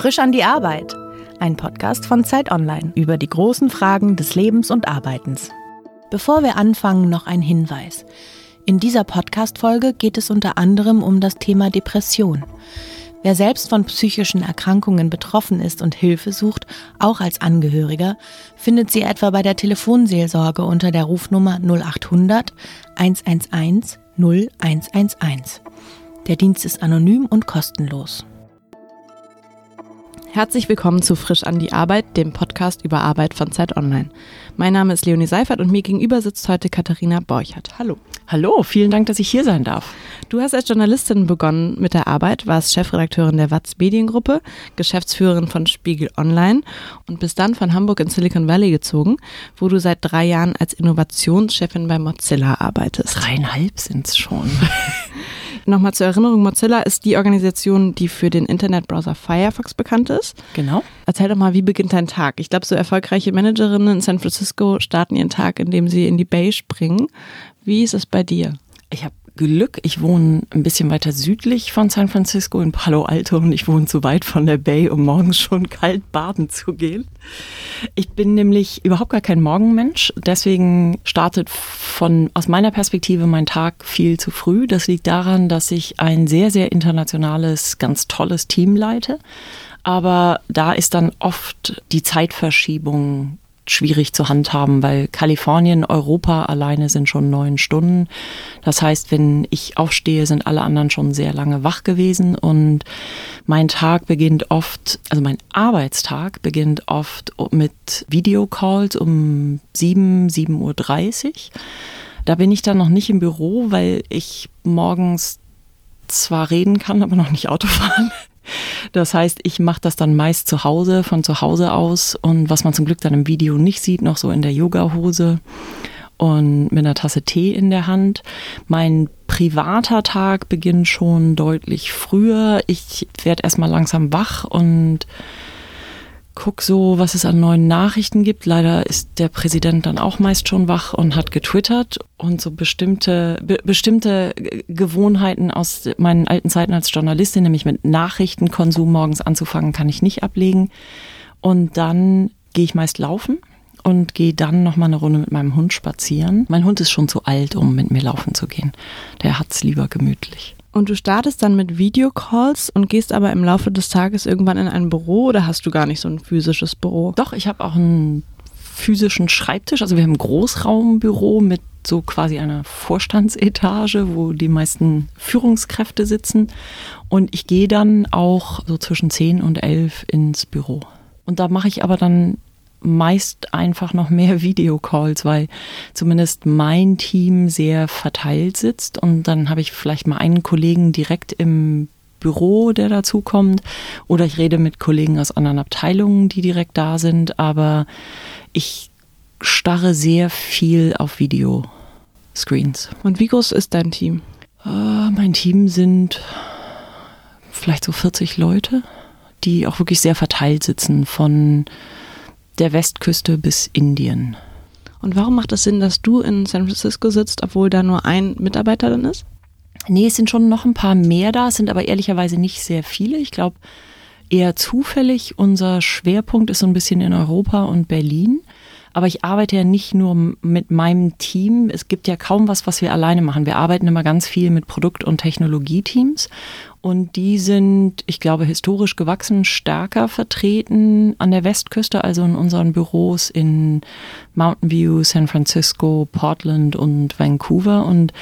Frisch an die Arbeit. Ein Podcast von Zeit Online über die großen Fragen des Lebens und Arbeitens. Bevor wir anfangen, noch ein Hinweis. In dieser Podcast-Folge geht es unter anderem um das Thema Depression. Wer selbst von psychischen Erkrankungen betroffen ist und Hilfe sucht, auch als Angehöriger, findet sie etwa bei der Telefonseelsorge unter der Rufnummer 0800 111 0111. Der Dienst ist anonym und kostenlos. Herzlich willkommen zu Frisch an die Arbeit, dem Podcast über Arbeit von Zeit Online. Mein Name ist Leonie Seifert und mir gegenüber sitzt heute Katharina Borchert. Hallo. Hallo, vielen Dank, dass ich hier sein darf. Du hast als Journalistin begonnen mit der Arbeit, warst Chefredakteurin der Watz Mediengruppe, Geschäftsführerin von Spiegel Online und bist dann von Hamburg in Silicon Valley gezogen, wo du seit drei Jahren als Innovationschefin bei Mozilla arbeitest. Dreieinhalb sind es schon. Nochmal zur Erinnerung, Mozilla ist die Organisation, die für den Internetbrowser Firefox bekannt ist. Genau. Erzähl doch mal, wie beginnt dein Tag? Ich glaube, so erfolgreiche Managerinnen in San Francisco starten ihren Tag, indem sie in die Bay springen. Wie ist es bei dir? Ich habe Glück. Ich wohne ein bisschen weiter südlich von San Francisco in Palo Alto und ich wohne zu weit von der Bay, um morgens schon kalt baden zu gehen. Ich bin nämlich überhaupt gar kein Morgenmensch. Deswegen startet von, aus meiner Perspektive mein Tag viel zu früh. Das liegt daran, dass ich ein sehr, sehr internationales, ganz tolles Team leite. Aber da ist dann oft die Zeitverschiebung schwierig zu handhaben, weil Kalifornien, Europa alleine sind schon neun Stunden. Das heißt, wenn ich aufstehe, sind alle anderen schon sehr lange wach gewesen und mein Tag beginnt oft, also mein Arbeitstag beginnt oft mit Videocalls um sieben, sieben Uhr. dreißig. Da bin ich dann noch nicht im Büro, weil ich morgens zwar reden kann, aber noch nicht Auto fahren. Das heißt, ich mache das dann meist zu Hause, von zu Hause aus und was man zum Glück dann im Video nicht sieht, noch so in der Yogahose und mit einer Tasse Tee in der Hand. Mein privater Tag beginnt schon deutlich früher. Ich werde erstmal langsam wach und guck so, was es an neuen Nachrichten gibt. Leider ist der Präsident dann auch meist schon wach und hat getwittert und so bestimmte, be bestimmte Gewohnheiten aus meinen alten Zeiten als Journalistin, nämlich mit Nachrichtenkonsum morgens anzufangen, kann ich nicht ablegen. Und dann gehe ich meist laufen und gehe dann noch mal eine Runde mit meinem Hund spazieren. Mein Hund ist schon zu alt, um mit mir laufen zu gehen. Der hat's lieber gemütlich. Und du startest dann mit Videocalls und gehst aber im Laufe des Tages irgendwann in ein Büro oder hast du gar nicht so ein physisches Büro? Doch, ich habe auch einen physischen Schreibtisch. Also wir haben ein Großraumbüro mit so quasi einer Vorstandsetage, wo die meisten Führungskräfte sitzen. Und ich gehe dann auch so zwischen 10 und 11 ins Büro. Und da mache ich aber dann meist einfach noch mehr Videocalls, weil zumindest mein Team sehr verteilt sitzt und dann habe ich vielleicht mal einen Kollegen direkt im Büro, der dazukommt oder ich rede mit Kollegen aus anderen Abteilungen, die direkt da sind, aber ich starre sehr viel auf Videoscreens. Und wie groß ist dein Team? Uh, mein Team sind vielleicht so 40 Leute, die auch wirklich sehr verteilt sitzen von der Westküste bis Indien. Und warum macht es Sinn, dass du in San Francisco sitzt, obwohl da nur ein Mitarbeiter dann ist? Nee, es sind schon noch ein paar mehr da, es sind aber ehrlicherweise nicht sehr viele. Ich glaube, eher zufällig. Unser Schwerpunkt ist so ein bisschen in Europa und Berlin. Aber ich arbeite ja nicht nur mit meinem Team. Es gibt ja kaum was, was wir alleine machen. Wir arbeiten immer ganz viel mit Produkt- und Technologieteams. Und die sind, ich glaube, historisch gewachsen, stärker vertreten an der Westküste, also in unseren Büros in Mountain View, San Francisco, Portland und Vancouver. Und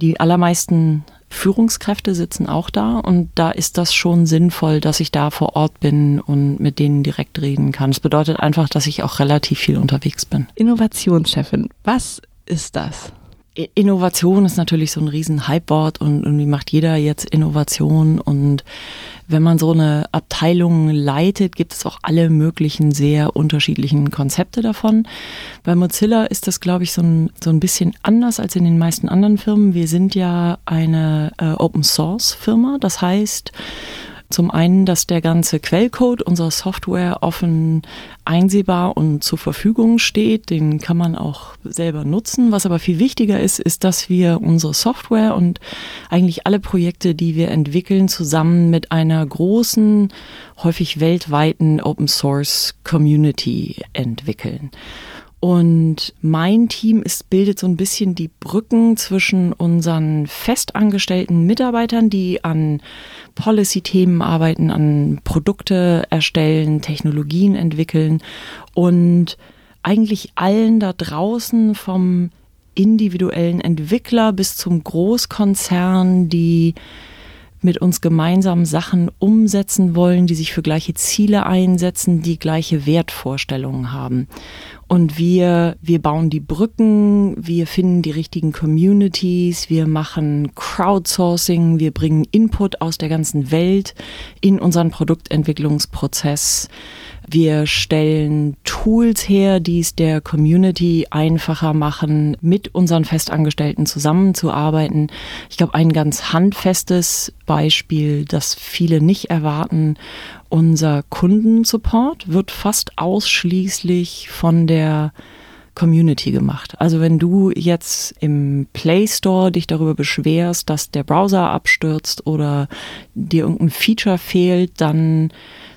die allermeisten Führungskräfte sitzen auch da und da ist das schon sinnvoll, dass ich da vor Ort bin und mit denen direkt reden kann. Das bedeutet einfach, dass ich auch relativ viel unterwegs bin. Innovationschefin, was ist das? Innovation ist natürlich so ein riesen Hypewort und irgendwie macht jeder jetzt Innovation und wenn man so eine Abteilung leitet, gibt es auch alle möglichen sehr unterschiedlichen Konzepte davon. Bei Mozilla ist das, glaube ich, so ein, so ein bisschen anders als in den meisten anderen Firmen. Wir sind ja eine äh, Open Source Firma, das heißt, Zum einen, dass der ganze Quellcode unserer Software offen einsehbar und zur Verfügung steht. Den kann man auch selber nutzen. Was aber viel wichtiger ist, ist, dass wir unsere Software und eigentlich alle Projekte, die wir entwickeln, zusammen mit einer großen, häufig weltweiten Open Source Community entwickeln. Und mein Team ist, bildet so ein bisschen die Brücken zwischen unseren festangestellten Mitarbeitern, die an Policy-Themen arbeiten, an Produkte erstellen, Technologien entwickeln und eigentlich allen da draußen vom individuellen Entwickler bis zum Großkonzern, die mit uns gemeinsam Sachen umsetzen wollen, die sich für gleiche Ziele einsetzen, die gleiche Wertvorstellungen haben. Und wir, wir bauen die Brücken, wir finden die richtigen Communities, wir machen Crowdsourcing, wir bringen Input aus der ganzen Welt in unseren Produktentwicklungsprozess. Wir stellen Tools her, die es der Community einfacher machen, mit unseren Festangestellten zusammenzuarbeiten. Ich glaube, ein ganz handfestes Beispiel, das viele nicht erwarten, unser Kundensupport wird fast ausschließlich von der Community gemacht. Also wenn du jetzt im Play Store dich darüber beschwerst, dass der Browser abstürzt oder dir irgendein Feature fehlt, dann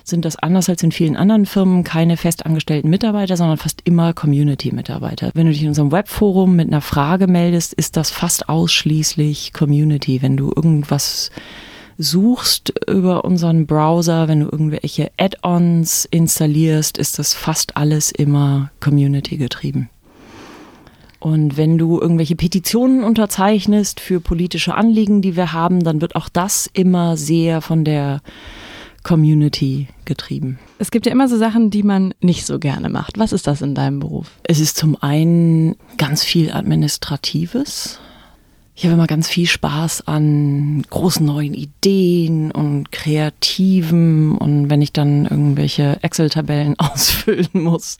sind das anders als in vielen anderen Firmen keine festangestellten Mitarbeiter, sondern fast immer Community-Mitarbeiter. Wenn du dich in unserem Webforum mit einer Frage meldest, ist das fast ausschließlich Community. Wenn du irgendwas suchst über unseren Browser, wenn du irgendwelche Add-ons installierst, ist das fast alles immer Community getrieben. Und wenn du irgendwelche Petitionen unterzeichnest für politische Anliegen, die wir haben, dann wird auch das immer sehr von der Community getrieben. Es gibt ja immer so Sachen, die man nicht so gerne macht. Was ist das in deinem Beruf? Es ist zum einen ganz viel Administratives. Ich habe immer ganz viel Spaß an großen neuen Ideen und Kreativen. Und wenn ich dann irgendwelche Excel-Tabellen ausfüllen muss,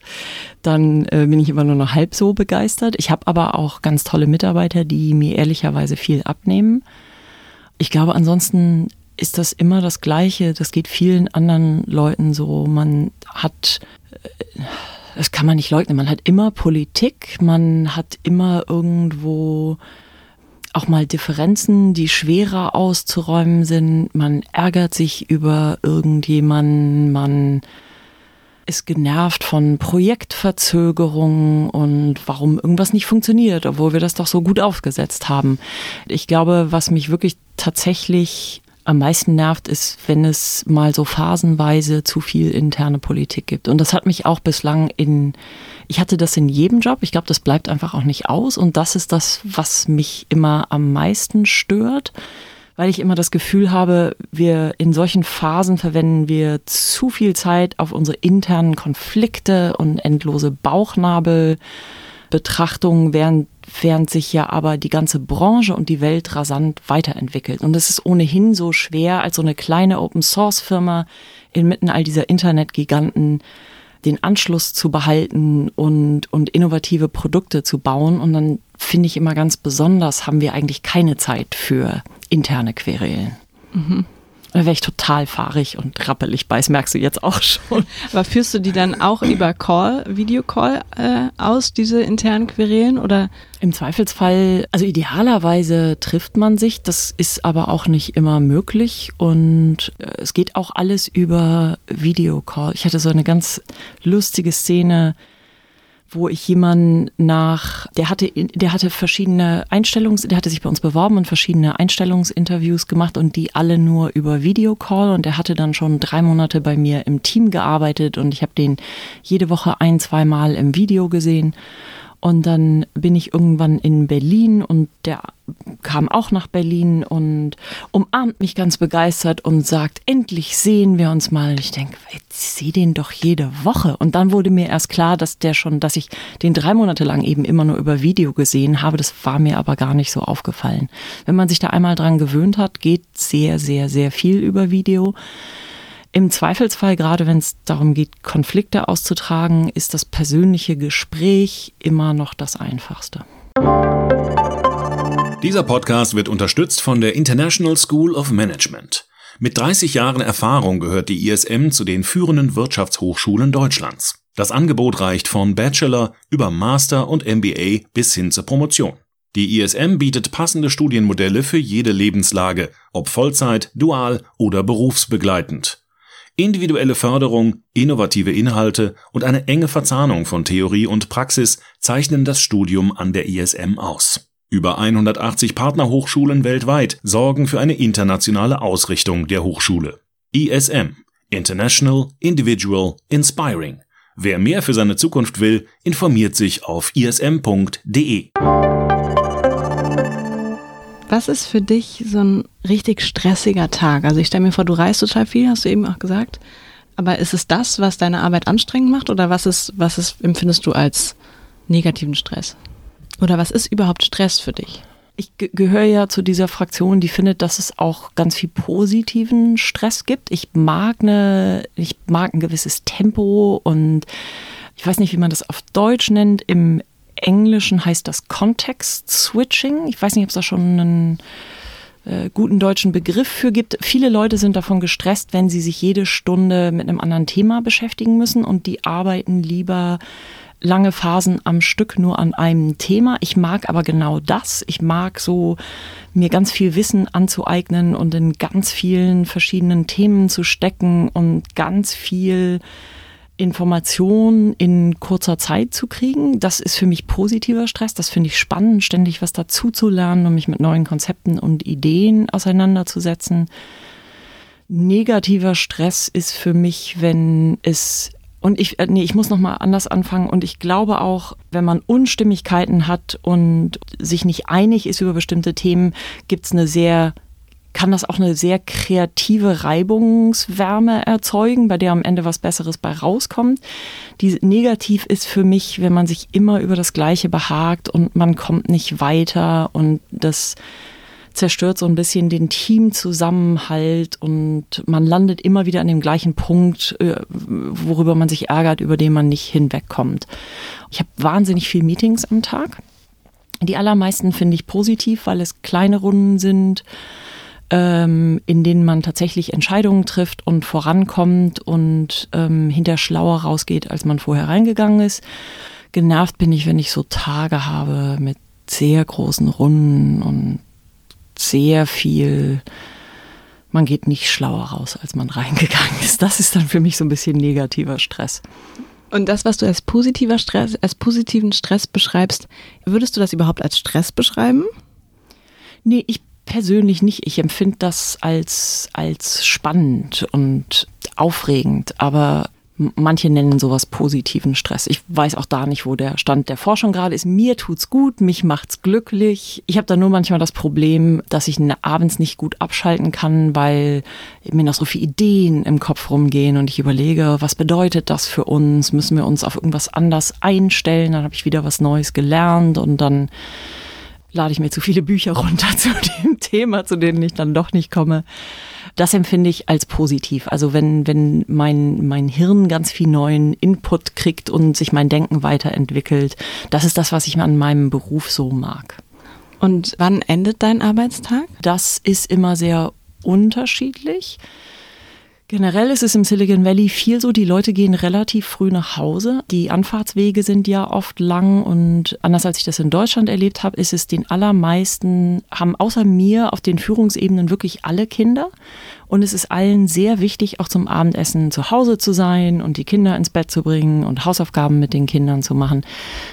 dann äh, bin ich immer nur noch halb so begeistert. Ich habe aber auch ganz tolle Mitarbeiter, die mir ehrlicherweise viel abnehmen. Ich glaube, ansonsten ist das immer das Gleiche. Das geht vielen anderen Leuten so. Man hat, äh, das kann man nicht leugnen, man hat immer Politik, man hat immer irgendwo auch mal Differenzen, die schwerer auszuräumen sind. Man ärgert sich über irgendjemanden, man ist genervt von Projektverzögerungen und warum irgendwas nicht funktioniert, obwohl wir das doch so gut aufgesetzt haben. Ich glaube, was mich wirklich tatsächlich am meisten nervt, ist, wenn es mal so phasenweise zu viel interne Politik gibt. Und das hat mich auch bislang in, ich hatte das in jedem Job. Ich glaube, das bleibt einfach auch nicht aus. Und das ist das, was mich immer am meisten stört, weil ich immer das Gefühl habe, wir in solchen Phasen verwenden wir zu viel Zeit auf unsere internen Konflikte und endlose Bauchnabelbetrachtungen, während während sich ja aber die ganze Branche und die Welt rasant weiterentwickelt. Und es ist ohnehin so schwer, als so eine kleine Open-Source-Firma inmitten all dieser Internetgiganten den Anschluss zu behalten und, und innovative Produkte zu bauen. Und dann finde ich immer ganz besonders, haben wir eigentlich keine Zeit für interne Querelen. Mhm. Da wäre ich total fahrig und rappelig bei, das merkst du jetzt auch schon. Aber führst du die dann auch über Call, Videocall äh, aus, diese internen Querelen oder? Im Zweifelsfall, also idealerweise trifft man sich, das ist aber auch nicht immer möglich und äh, es geht auch alles über Videocall. Ich hatte so eine ganz lustige Szene, wo ich jemanden nach, der hatte, der hatte verschiedene Einstellungs, der hatte sich bei uns beworben und verschiedene Einstellungsinterviews gemacht und die alle nur über Videocall und der hatte dann schon drei Monate bei mir im Team gearbeitet und ich habe den jede Woche ein, zweimal im Video gesehen und dann bin ich irgendwann in Berlin und der kam auch nach Berlin und umarmt mich ganz begeistert und sagt, endlich sehen wir uns mal. Ich denke, ich sehe den doch jede Woche. Und dann wurde mir erst klar, dass der schon, dass ich den drei Monate lang eben immer nur über Video gesehen habe. Das war mir aber gar nicht so aufgefallen. Wenn man sich da einmal dran gewöhnt hat, geht sehr, sehr, sehr viel über Video. Im Zweifelsfall, gerade wenn es darum geht, Konflikte auszutragen, ist das persönliche Gespräch immer noch das Einfachste. Dieser Podcast wird unterstützt von der International School of Management. Mit 30 Jahren Erfahrung gehört die ISM zu den führenden Wirtschaftshochschulen Deutschlands. Das Angebot reicht von Bachelor über Master und MBA bis hin zur Promotion. Die ISM bietet passende Studienmodelle für jede Lebenslage, ob Vollzeit, dual oder berufsbegleitend. Individuelle Förderung, innovative Inhalte und eine enge Verzahnung von Theorie und Praxis zeichnen das Studium an der ISM aus. Über 180 Partnerhochschulen weltweit sorgen für eine internationale Ausrichtung der Hochschule. ISM International, Individual, Inspiring. Wer mehr für seine Zukunft will, informiert sich auf ism.de. Was ist für dich so ein richtig stressiger Tag? Also ich stelle mir vor, du reist total viel, hast du eben auch gesagt. Aber ist es das, was deine Arbeit anstrengend macht oder was ist, was ist, empfindest du als negativen Stress? Oder was ist überhaupt Stress für dich? Ich gehöre ja zu dieser Fraktion, die findet, dass es auch ganz viel positiven Stress gibt. Ich mag eine, ich mag ein gewisses Tempo und ich weiß nicht, wie man das auf Deutsch nennt. Im Englischen heißt das Context Switching. Ich weiß nicht, ob es da schon einen äh, guten deutschen Begriff für gibt. Viele Leute sind davon gestresst, wenn sie sich jede Stunde mit einem anderen Thema beschäftigen müssen und die arbeiten lieber lange Phasen am Stück nur an einem Thema. Ich mag aber genau das. Ich mag so mir ganz viel Wissen anzueignen und in ganz vielen verschiedenen Themen zu stecken und ganz viel Informationen in kurzer Zeit zu kriegen. Das ist für mich positiver Stress. Das finde ich spannend, ständig was dazu zu lernen und mich mit neuen Konzepten und Ideen auseinanderzusetzen. Negativer Stress ist für mich, wenn es und ich, äh, nee, ich muss nochmal anders anfangen. Und ich glaube auch, wenn man Unstimmigkeiten hat und sich nicht einig ist über bestimmte Themen, gibt es eine sehr kann das auch eine sehr kreative Reibungswärme erzeugen, bei der am Ende was Besseres bei rauskommt. Die negativ ist für mich, wenn man sich immer über das Gleiche behagt und man kommt nicht weiter und das zerstört so ein bisschen den Teamzusammenhalt und man landet immer wieder an dem gleichen Punkt, äh, worüber man sich ärgert, über den man nicht hinwegkommt. Ich habe wahnsinnig viel Meetings am Tag. Die allermeisten finde ich positiv, weil es kleine Runden sind ähm, in denen man tatsächlich Entscheidungen trifft und vorankommt und ähm, hinter schlauer rausgeht, als man vorher reingegangen ist. Genervt bin ich, wenn ich so Tage habe mit sehr großen Runden und sehr viel, man geht nicht schlauer raus, als man reingegangen ist. Das ist dann für mich so ein bisschen negativer Stress. Und das, was du als positiver Stress, als positiven Stress beschreibst, würdest du das überhaupt als Stress beschreiben? Nee, ich persönlich nicht. Ich empfinde das als, als spannend und aufregend, aber manche nennen sowas positiven Stress. Ich weiß auch da nicht, wo der Stand der Forschung gerade ist. Mir tut's gut, mich macht's glücklich. Ich habe da nur manchmal das Problem, dass ich abends nicht gut abschalten kann, weil mir noch so viele Ideen im Kopf rumgehen und ich überlege, was bedeutet das für uns? Müssen wir uns auf irgendwas anders einstellen? Dann habe ich wieder was Neues gelernt und dann lade ich mir zu viele Bücher runter zu dem Thema, zu denen ich dann doch nicht komme. Das empfinde ich als positiv. Also wenn, wenn mein, mein Hirn ganz viel neuen Input kriegt und sich mein Denken weiterentwickelt, das ist das, was ich an meinem Beruf so mag. Und wann endet dein Arbeitstag? Das ist immer sehr unterschiedlich. Generell ist es im Silicon Valley viel so, die Leute gehen relativ früh nach Hause. Die Anfahrtswege sind ja oft lang und anders als ich das in Deutschland erlebt habe, ist es den allermeisten, haben außer mir auf den Führungsebenen wirklich alle Kinder. Und es ist allen sehr wichtig, auch zum Abendessen zu Hause zu sein und die Kinder ins Bett zu bringen und Hausaufgaben mit den Kindern zu machen.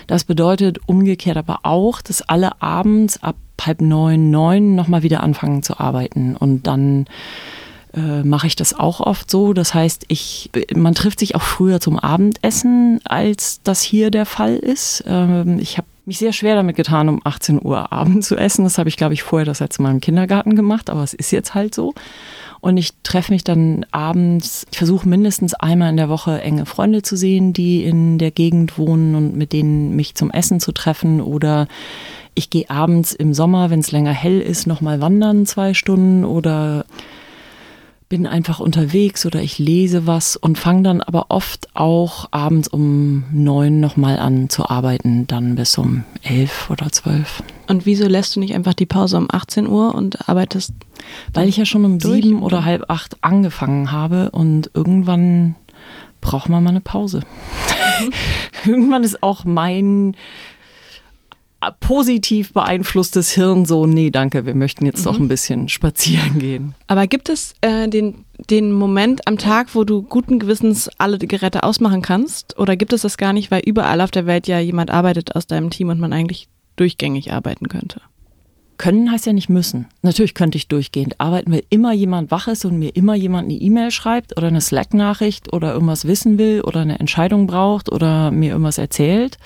Das bedeutet umgekehrt aber auch, dass alle abends ab halb neun, neun nochmal wieder anfangen zu arbeiten und dann äh, mache ich das auch oft so. Das heißt, ich, man trifft sich auch früher zum Abendessen, als das hier der Fall ist. Ähm, ich habe mich sehr schwer damit getan, um 18 Uhr Abend zu essen. Das habe ich, glaube ich, vorher das letzte Mal im Kindergarten gemacht, aber es ist jetzt halt so. Und ich treffe mich dann abends, ich versuche mindestens einmal in der Woche enge Freunde zu sehen, die in der Gegend wohnen und mit denen mich zum Essen zu treffen. Oder ich gehe abends im Sommer, wenn es länger hell ist, nochmal wandern zwei Stunden oder bin einfach unterwegs oder ich lese was und fange dann aber oft auch abends um neun nochmal an zu arbeiten, dann bis um elf oder zwölf. Und wieso lässt du nicht einfach die Pause um 18 Uhr und arbeitest? Weil ich ja schon um sieben oder halb acht angefangen habe und irgendwann braucht man mal eine Pause. Mhm. irgendwann ist auch mein positiv beeinflusstes Hirn so, nee, danke, wir möchten jetzt mhm. doch ein bisschen spazieren gehen. Aber gibt es äh, den, den Moment am Tag, wo du guten Gewissens alle Geräte ausmachen kannst? Oder gibt es das gar nicht, weil überall auf der Welt ja jemand arbeitet aus deinem Team und man eigentlich durchgängig arbeiten könnte? Können heißt ja nicht müssen. Natürlich könnte ich durchgehend arbeiten, weil immer jemand wach ist und mir immer jemand eine E-Mail schreibt oder eine Slack-Nachricht oder irgendwas wissen will oder eine Entscheidung braucht oder mir irgendwas erzählt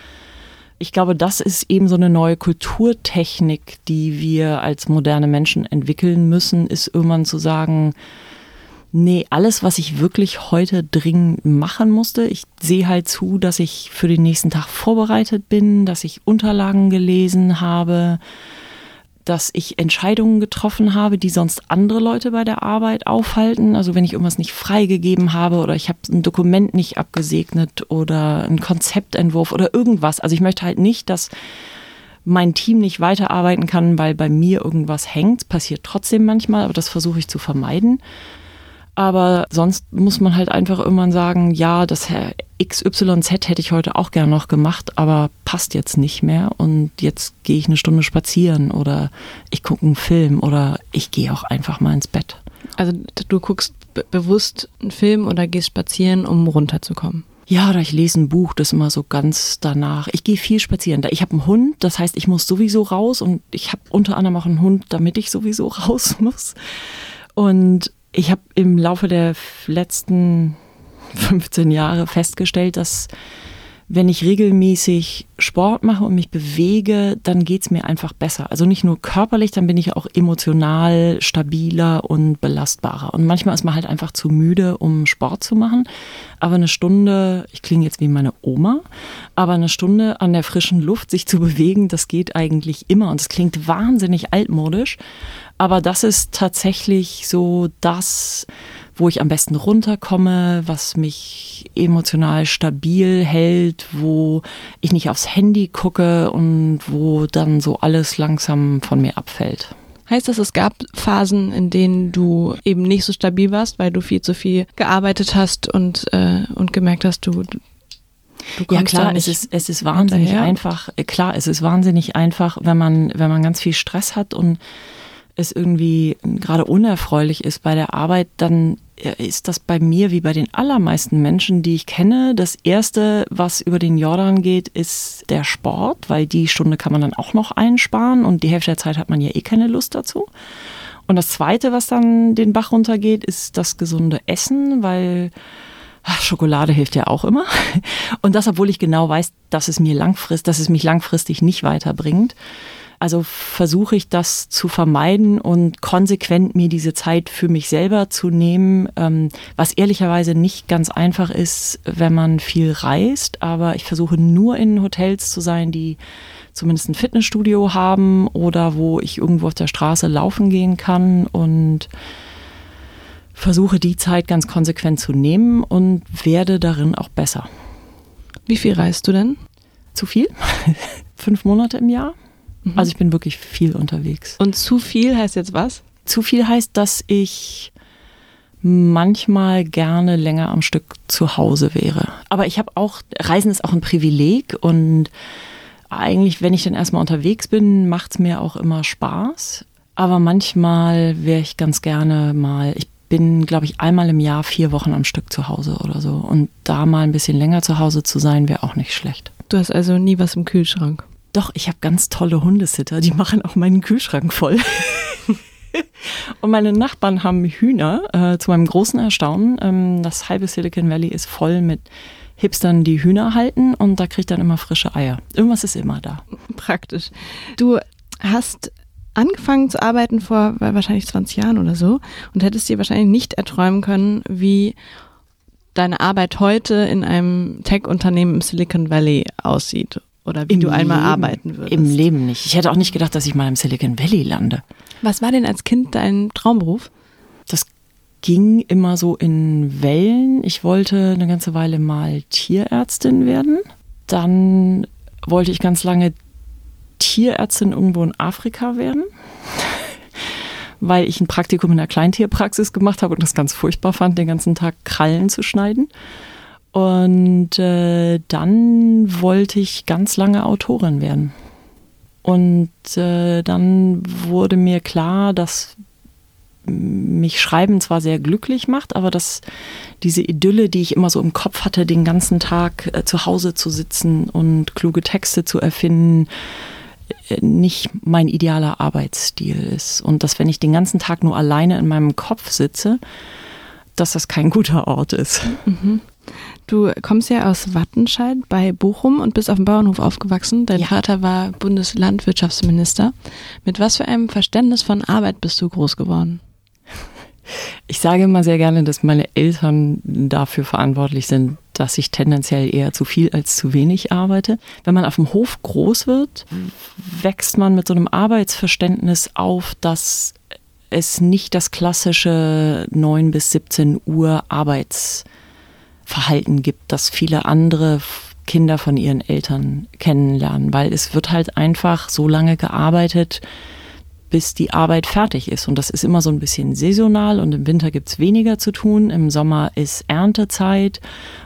ich glaube, das ist eben so eine neue Kulturtechnik, die wir als moderne Menschen entwickeln müssen, ist irgendwann zu sagen, nee, alles, was ich wirklich heute dringend machen musste, ich sehe halt zu, dass ich für den nächsten Tag vorbereitet bin, dass ich Unterlagen gelesen habe, dass ich Entscheidungen getroffen habe, die sonst andere Leute bei der Arbeit aufhalten. Also wenn ich irgendwas nicht freigegeben habe oder ich habe ein Dokument nicht abgesegnet oder ein Konzeptentwurf oder irgendwas. Also ich möchte halt nicht, dass mein Team nicht weiterarbeiten kann, weil bei mir irgendwas hängt. Passiert trotzdem manchmal, aber das versuche ich zu vermeiden. Aber sonst muss man halt einfach irgendwann sagen, ja, das XYZ hätte ich heute auch gerne noch gemacht, aber passt jetzt nicht mehr. Und jetzt gehe ich eine Stunde spazieren oder ich gucke einen Film oder ich gehe auch einfach mal ins Bett. Also du guckst bewusst einen Film oder gehst spazieren, um runterzukommen? Ja, oder ich lese ein Buch, das ist immer so ganz danach. Ich gehe viel spazieren. Ich habe einen Hund, das heißt, ich muss sowieso raus und ich habe unter anderem auch einen Hund, damit ich sowieso raus muss. Und ich habe im Laufe der letzten 15 Jahre festgestellt, dass wenn ich regelmäßig Sport mache und mich bewege, dann geht's mir einfach besser. Also nicht nur körperlich, dann bin ich auch emotional stabiler und belastbarer. Und manchmal ist man halt einfach zu müde, um Sport zu machen. Aber eine Stunde, ich klinge jetzt wie meine Oma, aber eine Stunde an der frischen Luft sich zu bewegen, das geht eigentlich immer. Und es klingt wahnsinnig altmodisch. Aber das ist tatsächlich so das, wo ich am besten runterkomme, was mich emotional stabil hält, wo ich nicht aufs Handy gucke und wo dann so alles langsam von mir abfällt. Heißt das, es gab Phasen, in denen du eben nicht so stabil warst, weil du viel zu viel gearbeitet hast und, äh, und gemerkt hast, du, ja klar, es ist, es ist wahnsinnig hinterher. einfach. Klar, es ist wahnsinnig einfach, wenn man, wenn man ganz viel Stress hat und es irgendwie gerade unerfreulich ist bei der Arbeit, dann ist das bei mir wie bei den allermeisten Menschen, die ich kenne. Das erste, was über den Jordan geht, ist der Sport, weil die Stunde kann man dann auch noch einsparen und die Hälfte der Zeit hat man ja eh keine Lust dazu. Und das zweite, was dann den Bach runtergeht, ist das gesunde Essen, weil ach, Schokolade hilft ja auch immer. Und das, obwohl ich genau weiß, dass es mir langfristig, dass es mich langfristig nicht weiterbringt. Also versuche ich das zu vermeiden und konsequent mir diese Zeit für mich selber zu nehmen, ähm, was ehrlicherweise nicht ganz einfach ist, wenn man viel reist. Aber ich versuche nur in Hotels zu sein, die zumindest ein Fitnessstudio haben oder wo ich irgendwo auf der Straße laufen gehen kann und versuche die Zeit ganz konsequent zu nehmen und werde darin auch besser. Wie viel reist du denn? Zu viel? Fünf Monate im Jahr. Mhm. Also ich bin wirklich viel unterwegs. Und zu viel heißt jetzt was? Zu viel heißt, dass ich manchmal gerne länger am Stück zu Hause wäre. Aber ich habe auch, Reisen ist auch ein Privileg und eigentlich, wenn ich dann erstmal unterwegs bin, macht es mir auch immer Spaß. Aber manchmal wäre ich ganz gerne mal, ich bin, glaube ich, einmal im Jahr vier Wochen am Stück zu Hause oder so. Und da mal ein bisschen länger zu Hause zu sein, wäre auch nicht schlecht. Du hast also nie was im Kühlschrank. Doch, ich habe ganz tolle Hundesitter, die machen auch meinen Kühlschrank voll. Und meine Nachbarn haben Hühner, äh, zu meinem großen Erstaunen. Ähm, das halbe Silicon Valley ist voll mit Hipstern, die Hühner halten und da kriege ich dann immer frische Eier. Irgendwas ist immer da. Praktisch. Du hast angefangen zu arbeiten vor wahrscheinlich 20 Jahren oder so und hättest dir wahrscheinlich nicht erträumen können, wie deine Arbeit heute in einem Tech-Unternehmen im Silicon Valley aussieht oder wie Im du einmal Leben, arbeiten würdest. Im Leben nicht. Ich hätte auch nicht gedacht, dass ich mal im Silicon Valley lande. Was war denn als Kind dein Traumberuf? Das ging immer so in Wellen. Ich wollte eine ganze Weile mal Tierärztin werden. Dann wollte ich ganz lange Tierärztin irgendwo in Afrika werden, weil ich ein Praktikum in der Kleintierpraxis gemacht habe und das ganz furchtbar fand, den ganzen Tag Krallen zu schneiden. Und äh, dann wollte ich ganz lange Autorin werden. Und äh, dann wurde mir klar, dass mich Schreiben zwar sehr glücklich macht, aber dass diese Idylle, die ich immer so im Kopf hatte, den ganzen Tag äh, zu Hause zu sitzen und kluge Texte zu erfinden, äh, nicht mein idealer Arbeitsstil ist. Und dass wenn ich den ganzen Tag nur alleine in meinem Kopf sitze, dass das kein guter Ort ist. Mhm. Du kommst ja aus Wattenscheid bei Bochum und bist auf dem Bauernhof aufgewachsen. Dein ja. Vater war Bundeslandwirtschaftsminister. Mit was für einem Verständnis von Arbeit bist du groß geworden? Ich sage immer sehr gerne, dass meine Eltern dafür verantwortlich sind, dass ich tendenziell eher zu viel als zu wenig arbeite. Wenn man auf dem Hof groß wird, wächst man mit so einem Arbeitsverständnis auf, dass es nicht das klassische 9 bis 17 Uhr Arbeitsverhalten gibt, das viele andere Kinder von ihren Eltern kennenlernen, weil es wird halt einfach so lange gearbeitet, bis die Arbeit fertig ist. Und das ist immer so ein bisschen saisonal und im Winter gibt's weniger zu tun. Im Sommer ist Erntezeit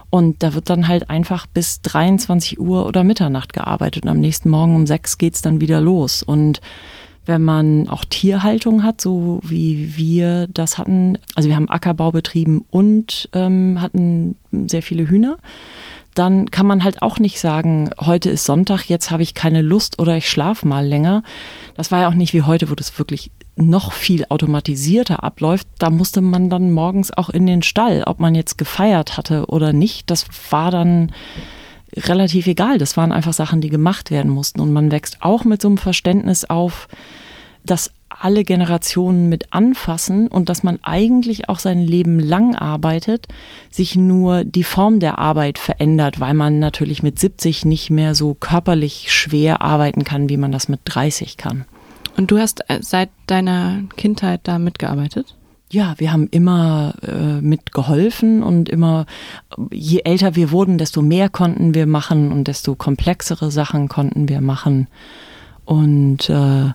und da wird dann halt einfach bis 23 Uhr oder Mitternacht gearbeitet. Und am nächsten Morgen um sechs geht's dann wieder los. Und wenn man auch Tierhaltung hat, so wie wir das hatten, also wir haben Ackerbau betrieben und ähm, hatten sehr viele Hühner dann kann man halt auch nicht sagen, heute ist Sonntag, jetzt habe ich keine Lust oder ich schlafe mal länger. Das war ja auch nicht wie heute, wo das wirklich noch viel automatisierter abläuft. Da musste man dann morgens auch in den Stall, ob man jetzt gefeiert hatte oder nicht. Das war dann relativ egal. Das waren einfach Sachen, die gemacht werden mussten. Und man wächst auch mit so einem Verständnis auf, dass alle Generationen mit anfassen und dass man eigentlich auch sein Leben lang arbeitet, sich nur die Form der Arbeit verändert, weil man natürlich mit 70 nicht mehr so körperlich schwer arbeiten kann, wie man das mit 30 kann. Und du hast äh, seit deiner Kindheit da mitgearbeitet? Ja, wir haben immer äh, mitgeholfen und immer, je älter wir wurden, desto mehr konnten wir machen und desto komplexere Sachen konnten wir machen. Und äh,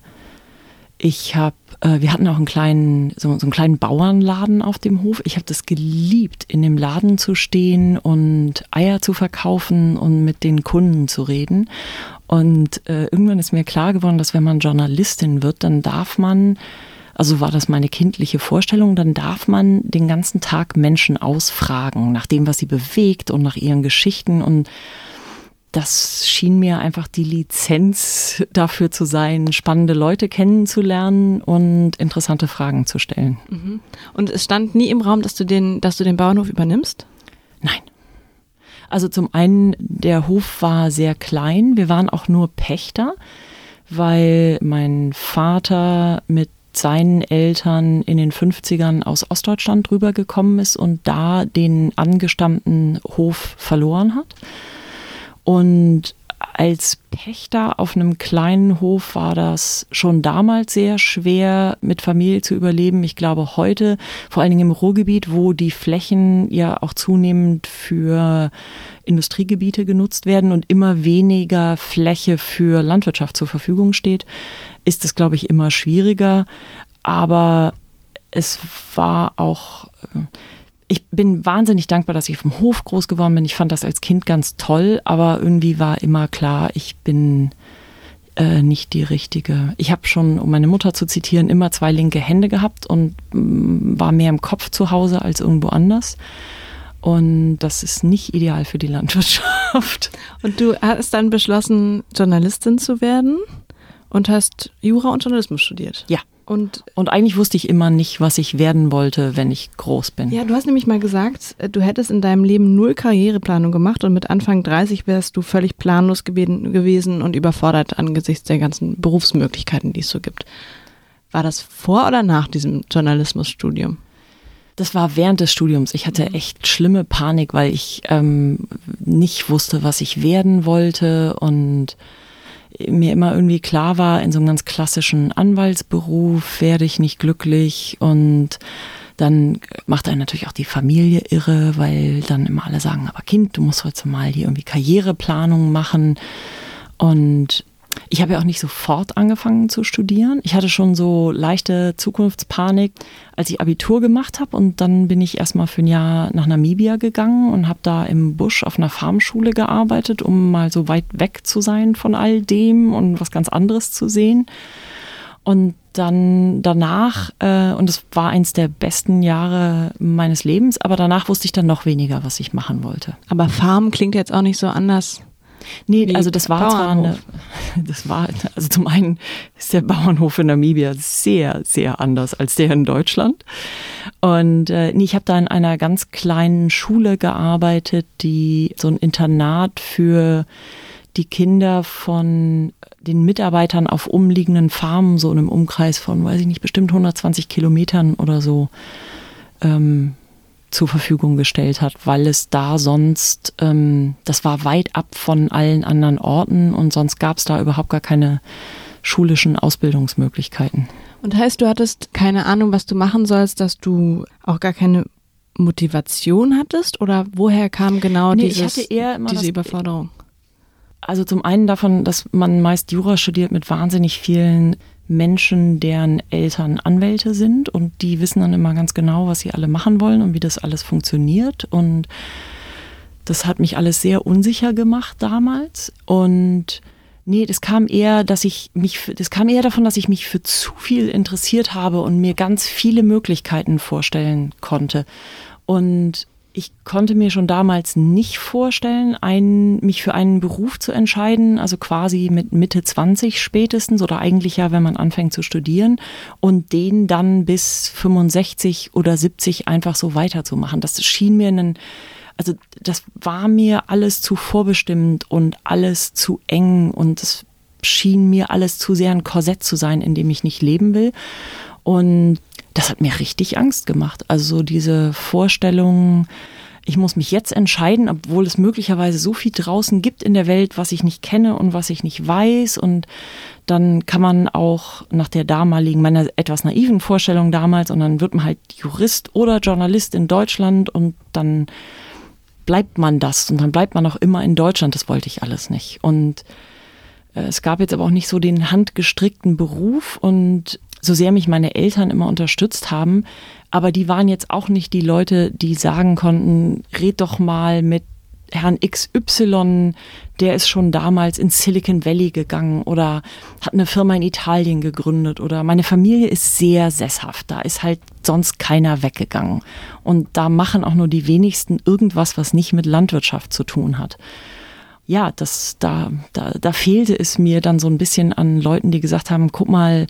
ich habe, äh, wir hatten auch einen kleinen, so, so, einen kleinen Bauernladen auf dem Hof. Ich habe das geliebt, in dem Laden zu stehen und Eier zu verkaufen und mit den Kunden zu reden. Und äh, irgendwann ist mir klar geworden, dass wenn man Journalistin wird, dann darf man, also war das meine kindliche Vorstellung, dann darf man den ganzen Tag Menschen ausfragen nach dem, was sie bewegt und nach ihren Geschichten und das schien mir einfach die Lizenz dafür zu sein, spannende Leute kennenzulernen und interessante Fragen zu stellen. Mhm. Und es stand nie im Raum, dass du den, dass du den Bauernhof übernimmst? Nein. Also zum einen, der Hof war sehr klein. Wir waren auch nur Pächter, weil mein Vater mit seinen Eltern in den 50ern aus Ostdeutschland rübergekommen ist und da den angestammten Hof verloren hat. Und als Pächter auf einem kleinen Hof war das schon damals sehr schwer, mit Familie zu überleben. Ich glaube heute, vor allen Dingen im Ruhrgebiet, wo die Flächen ja auch zunehmend für Industriegebiete genutzt werden und immer weniger Fläche für Landwirtschaft zur Verfügung steht, ist es, glaube ich, immer schwieriger. Aber es war auch, äh, ich bin wahnsinnig dankbar, dass ich vom Hof groß geworden bin. Ich fand das als Kind ganz toll, aber irgendwie war immer klar, ich bin äh, nicht die richtige. Ich habe schon, um meine Mutter zu zitieren, immer zwei linke Hände gehabt und mm, war mehr im Kopf zu Hause als irgendwo anders. Und das ist nicht ideal für die Landwirtschaft. Und du hast dann beschlossen, Journalistin zu werden und hast Jura und Journalismus studiert. Ja. Und, und eigentlich wusste ich immer nicht, was ich werden wollte, wenn ich groß bin. Ja, du hast nämlich mal gesagt, äh, du hättest in deinem Leben null Karriereplanung gemacht und mit Anfang 30 wärst du völlig planlos gewesen und überfordert angesichts der ganzen Berufsmöglichkeiten, die es so gibt. War das vor oder nach diesem Journalismusstudium? Das war während des Studiums. Ich hatte echt schlimme Panik, weil ich ähm, nicht wusste, was ich werden wollte und mir immer irgendwie klar war, in so einem ganz klassischen Anwaltsberuf werde ich nicht glücklich und Dann macht einen natürlich auch die Familie irre, weil dann immer alle sagen, aber Kind, du musst heute mal hier irgendwie Karriereplanung machen. Und ich habe ja auch nicht sofort angefangen zu studieren. Ich hatte schon so leichte Zukunftspanik, als ich Abitur gemacht habe. Und dann bin ich erstmal für ein Jahr nach Namibia gegangen und habe da im Busch auf einer Farmschule gearbeitet, um mal so weit weg zu sein von all dem und was ganz anderes zu sehen. Und dann danach, äh, und es war eins der besten Jahre meines Lebens, aber danach wusste ich dann noch weniger, was ich machen wollte. Aber Farm klingt jetzt auch nicht so anders Nee, also das war zwar eine, das war, also zum einen ist der Bauernhof in Namibia sehr, sehr anders als der in Deutschland. Und äh, nee, ich habe da in einer ganz kleinen Schule gearbeitet, die so ein Internat für die Kinder von den Mitarbeitern auf umliegenden Farmen, so in einem Umkreis von, weiß ich nicht, bestimmt 120 Kilometern oder so, ähm, zur Verfügung gestellt hat, weil es da sonst, ähm, das war weit ab von allen anderen Orten und sonst gab es da überhaupt gar keine schulischen Ausbildungsmöglichkeiten. Und heißt, du hattest keine Ahnung, was du machen sollst, dass du auch gar keine Motivation hattest oder woher kam genau nee, dieses, diese das, Überforderung? Also zum einen davon, dass man meist Jura studiert mit wahnsinnig vielen Menschen, deren Eltern Anwälte sind und die wissen dann immer ganz genau, was sie alle machen wollen und wie das alles funktioniert. Und das hat mich alles sehr unsicher gemacht damals. Und nee, das kam eher, dass ich mich, das kam eher davon, dass ich mich für zu viel interessiert habe und mir ganz viele Möglichkeiten vorstellen konnte. Und ich konnte mir schon damals nicht vorstellen, einen, mich für einen Beruf zu entscheiden, also quasi mit Mitte 20 spätestens oder eigentlich ja, wenn man anfängt zu studieren und den dann bis 65 oder 70 einfach so weiterzumachen. Das schien mir einen, also das war mir alles zu vorbestimmt und alles zu eng und es schien mir alles zu sehr ein Korsett zu sein, in dem ich nicht leben will. Und das hat mir richtig Angst gemacht. Also diese Vorstellung, ich muss mich jetzt entscheiden, obwohl es möglicherweise so viel draußen gibt in der Welt, was ich nicht kenne und was ich nicht weiß. Und dann kann man auch nach der damaligen, meiner etwas naiven Vorstellung damals, und dann wird man halt Jurist oder Journalist in Deutschland und dann bleibt man das und dann bleibt man auch immer in Deutschland. Das wollte ich alles nicht. Und äh, es gab jetzt aber auch nicht so den handgestrickten Beruf und so sehr mich meine Eltern immer unterstützt haben, aber die waren jetzt auch nicht die Leute, die sagen konnten, red doch mal mit Herrn XY, der ist schon damals in Silicon Valley gegangen oder hat eine Firma in Italien gegründet oder meine Familie ist sehr sesshaft, da ist halt sonst keiner weggegangen und da machen auch nur die wenigsten irgendwas, was nicht mit Landwirtschaft zu tun hat. Ja, das, da, da, da fehlte es mir dann so ein bisschen an Leuten, die gesagt haben, guck mal,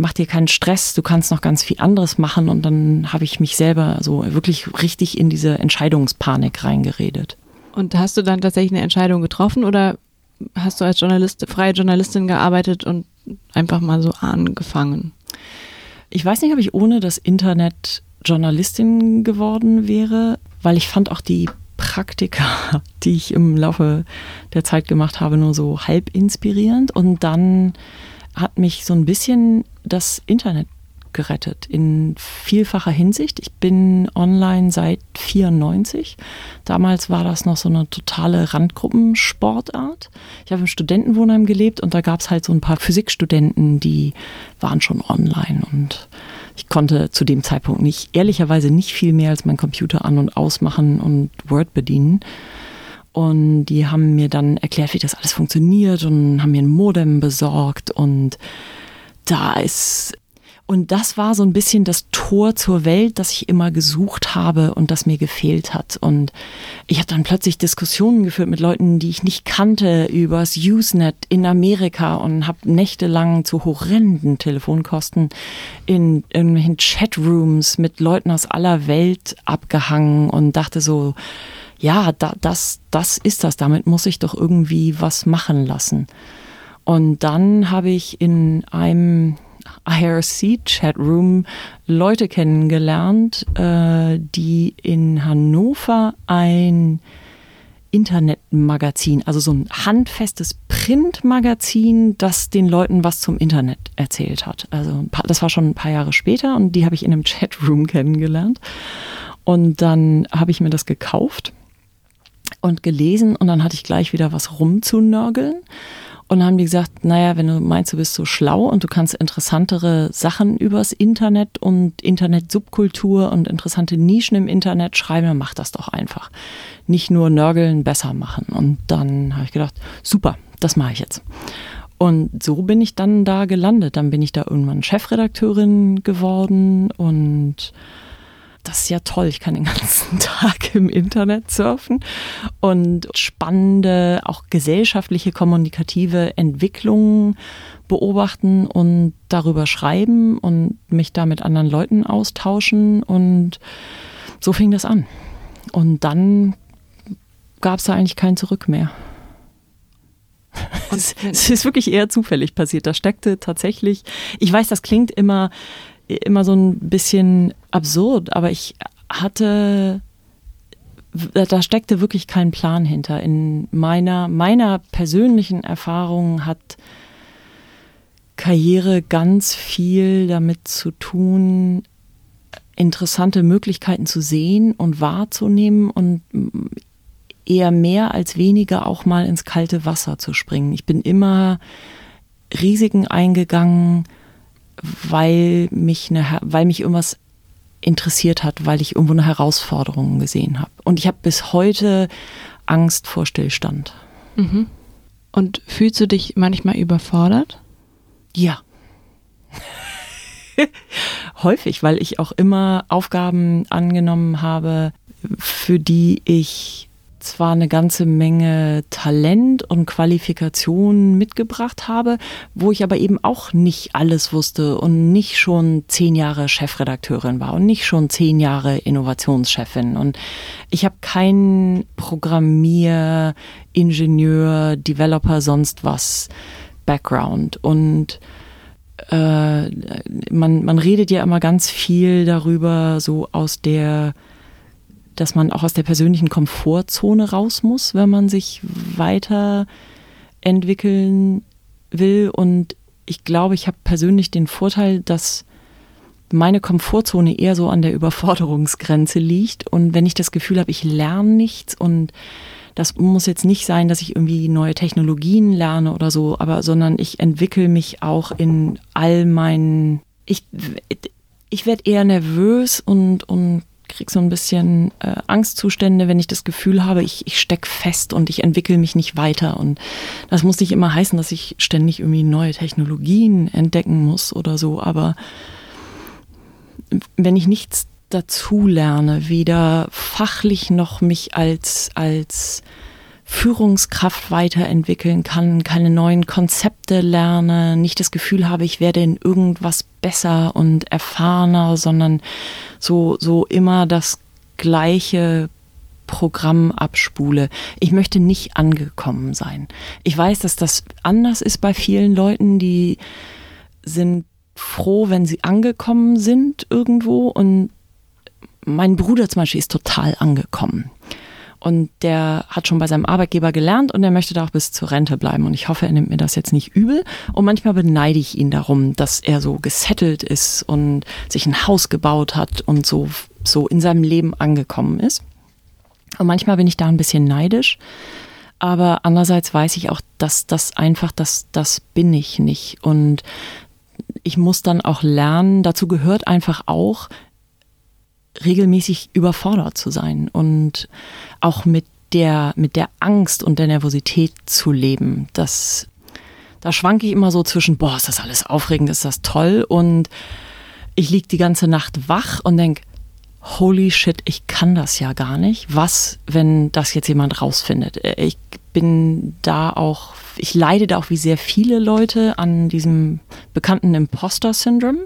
mach dir keinen Stress, du kannst noch ganz viel anderes machen. Und dann habe ich mich selber so wirklich richtig in diese Entscheidungspanik reingeredet. Und hast du dann tatsächlich eine Entscheidung getroffen oder hast du als Journalist, freie Journalistin gearbeitet und einfach mal so angefangen? Ich weiß nicht, ob ich ohne das Internet Journalistin geworden wäre, weil ich fand auch die Praktika, die ich im Laufe der Zeit gemacht habe, nur so halb inspirierend. Und dann hat mich so ein bisschen das Internet gerettet in vielfacher Hinsicht. Ich bin online seit 94. Damals war das noch so eine totale Randgruppensportart. Ich habe im Studentenwohnheim gelebt und da gab es halt so ein paar Physikstudenten, die waren schon online und ich konnte zu dem Zeitpunkt nicht, ehrlicherweise nicht viel mehr als mein Computer an und ausmachen und Word bedienen. Und die haben mir dann erklärt, wie das alles funktioniert und haben mir ein Modem besorgt und da ist und das war so ein bisschen das Tor zur Welt, das ich immer gesucht habe und das mir gefehlt hat. Und ich habe dann plötzlich Diskussionen geführt mit Leuten, die ich nicht kannte, übers Usenet in Amerika und habe nächtelang zu horrenden Telefonkosten in irgendwelchen Chatrooms mit Leuten aus aller Welt abgehangen und dachte so, ja, da, das, das ist das, damit muss ich doch irgendwie was machen lassen. Und dann habe ich in einem IRC-Chatroom Leute kennengelernt, äh, die in Hannover ein Internetmagazin, also so ein handfestes Printmagazin, das den Leuten was zum Internet erzählt hat. Also das war schon ein paar Jahre später und die habe ich in einem Chatroom kennengelernt. Und dann habe ich mir das gekauft und gelesen und dann hatte ich gleich wieder was rumzunörgeln. Und dann haben die gesagt, naja, wenn du meinst, du bist so schlau und du kannst interessantere Sachen übers Internet und Internet-Subkultur und interessante Nischen im Internet schreiben, dann mach das doch einfach. Nicht nur nörgeln, besser machen. Und dann habe ich gedacht, super, das mache ich jetzt. Und so bin ich dann da gelandet. Dann bin ich da irgendwann Chefredakteurin geworden und das ist ja toll, ich kann den ganzen Tag im Internet surfen und spannende, auch gesellschaftliche, kommunikative Entwicklungen beobachten und darüber schreiben und mich da mit anderen Leuten austauschen und so fing das an. Und dann gab es da eigentlich kein Zurück mehr. Es, es ist wirklich eher zufällig passiert. Da steckte tatsächlich, ich weiß, das klingt immer immer so ein bisschen absurd, aber ich hatte, da steckte wirklich kein Plan hinter. In meiner, meiner persönlichen Erfahrung hat Karriere ganz viel damit zu tun, interessante Möglichkeiten zu sehen und wahrzunehmen und eher mehr als weniger auch mal ins kalte Wasser zu springen. Ich bin immer Risiken eingegangen, weil mich, eine, weil mich irgendwas interessiert hat, weil ich irgendwo eine Herausforderung gesehen habe. Und ich habe bis heute Angst vor Stillstand. Mhm. Und fühlst du dich manchmal überfordert? Ja. Häufig, weil ich auch immer Aufgaben angenommen habe, für die ich zwar eine ganze Menge Talent und Qualifikation mitgebracht habe, wo ich aber eben auch nicht alles wusste und nicht schon zehn Jahre Chefredakteurin war und nicht schon zehn Jahre Innovationschefin. Und ich habe keinen Programmier, Ingenieur, Developer, sonst was Background. Und äh, man, man redet ja immer ganz viel darüber, so aus der dass man auch aus der persönlichen Komfortzone raus muss, wenn man sich weiterentwickeln will. Und ich glaube, ich habe persönlich den Vorteil, dass meine Komfortzone eher so an der Überforderungsgrenze liegt. Und wenn ich das Gefühl habe, ich lerne nichts und das muss jetzt nicht sein, dass ich irgendwie neue Technologien lerne oder so, aber sondern ich entwickle mich auch in all meinen. Ich, ich werde eher nervös und, und kriege so ein bisschen äh, Angstzustände, wenn ich das Gefühl habe, ich, ich stecke fest und ich entwickle mich nicht weiter. Und das muss nicht immer heißen, dass ich ständig irgendwie neue Technologien entdecken muss oder so. Aber wenn ich nichts dazu lerne, weder fachlich noch mich als, als Führungskraft weiterentwickeln kann, keine neuen Konzepte lerne, nicht das Gefühl habe, ich werde in irgendwas besser und erfahrener, sondern so, so immer das gleiche Programm abspule. Ich möchte nicht angekommen sein. Ich weiß, dass das anders ist bei vielen Leuten, die sind froh, wenn sie angekommen sind irgendwo und mein Bruder zum Beispiel ist total angekommen. Und der hat schon bei seinem Arbeitgeber gelernt und er möchte da auch bis zur Rente bleiben. Und ich hoffe, er nimmt mir das jetzt nicht übel. Und manchmal beneide ich ihn darum, dass er so gesettelt ist und sich ein Haus gebaut hat und so, so in seinem Leben angekommen ist. Und manchmal bin ich da ein bisschen neidisch. Aber andererseits weiß ich auch, dass das einfach, das, das bin ich nicht. Und ich muss dann auch lernen, dazu gehört einfach auch, regelmäßig überfordert zu sein und auch mit der, mit der Angst und der Nervosität zu leben. Das, da schwanke ich immer so zwischen, boah, ist das alles aufregend, ist das toll und ich liege die ganze Nacht wach und denke, holy shit, ich kann das ja gar nicht. Was, wenn das jetzt jemand rausfindet? Ich bin da auch, ich leide da auch wie sehr viele Leute an diesem bekannten Imposter-Syndrom.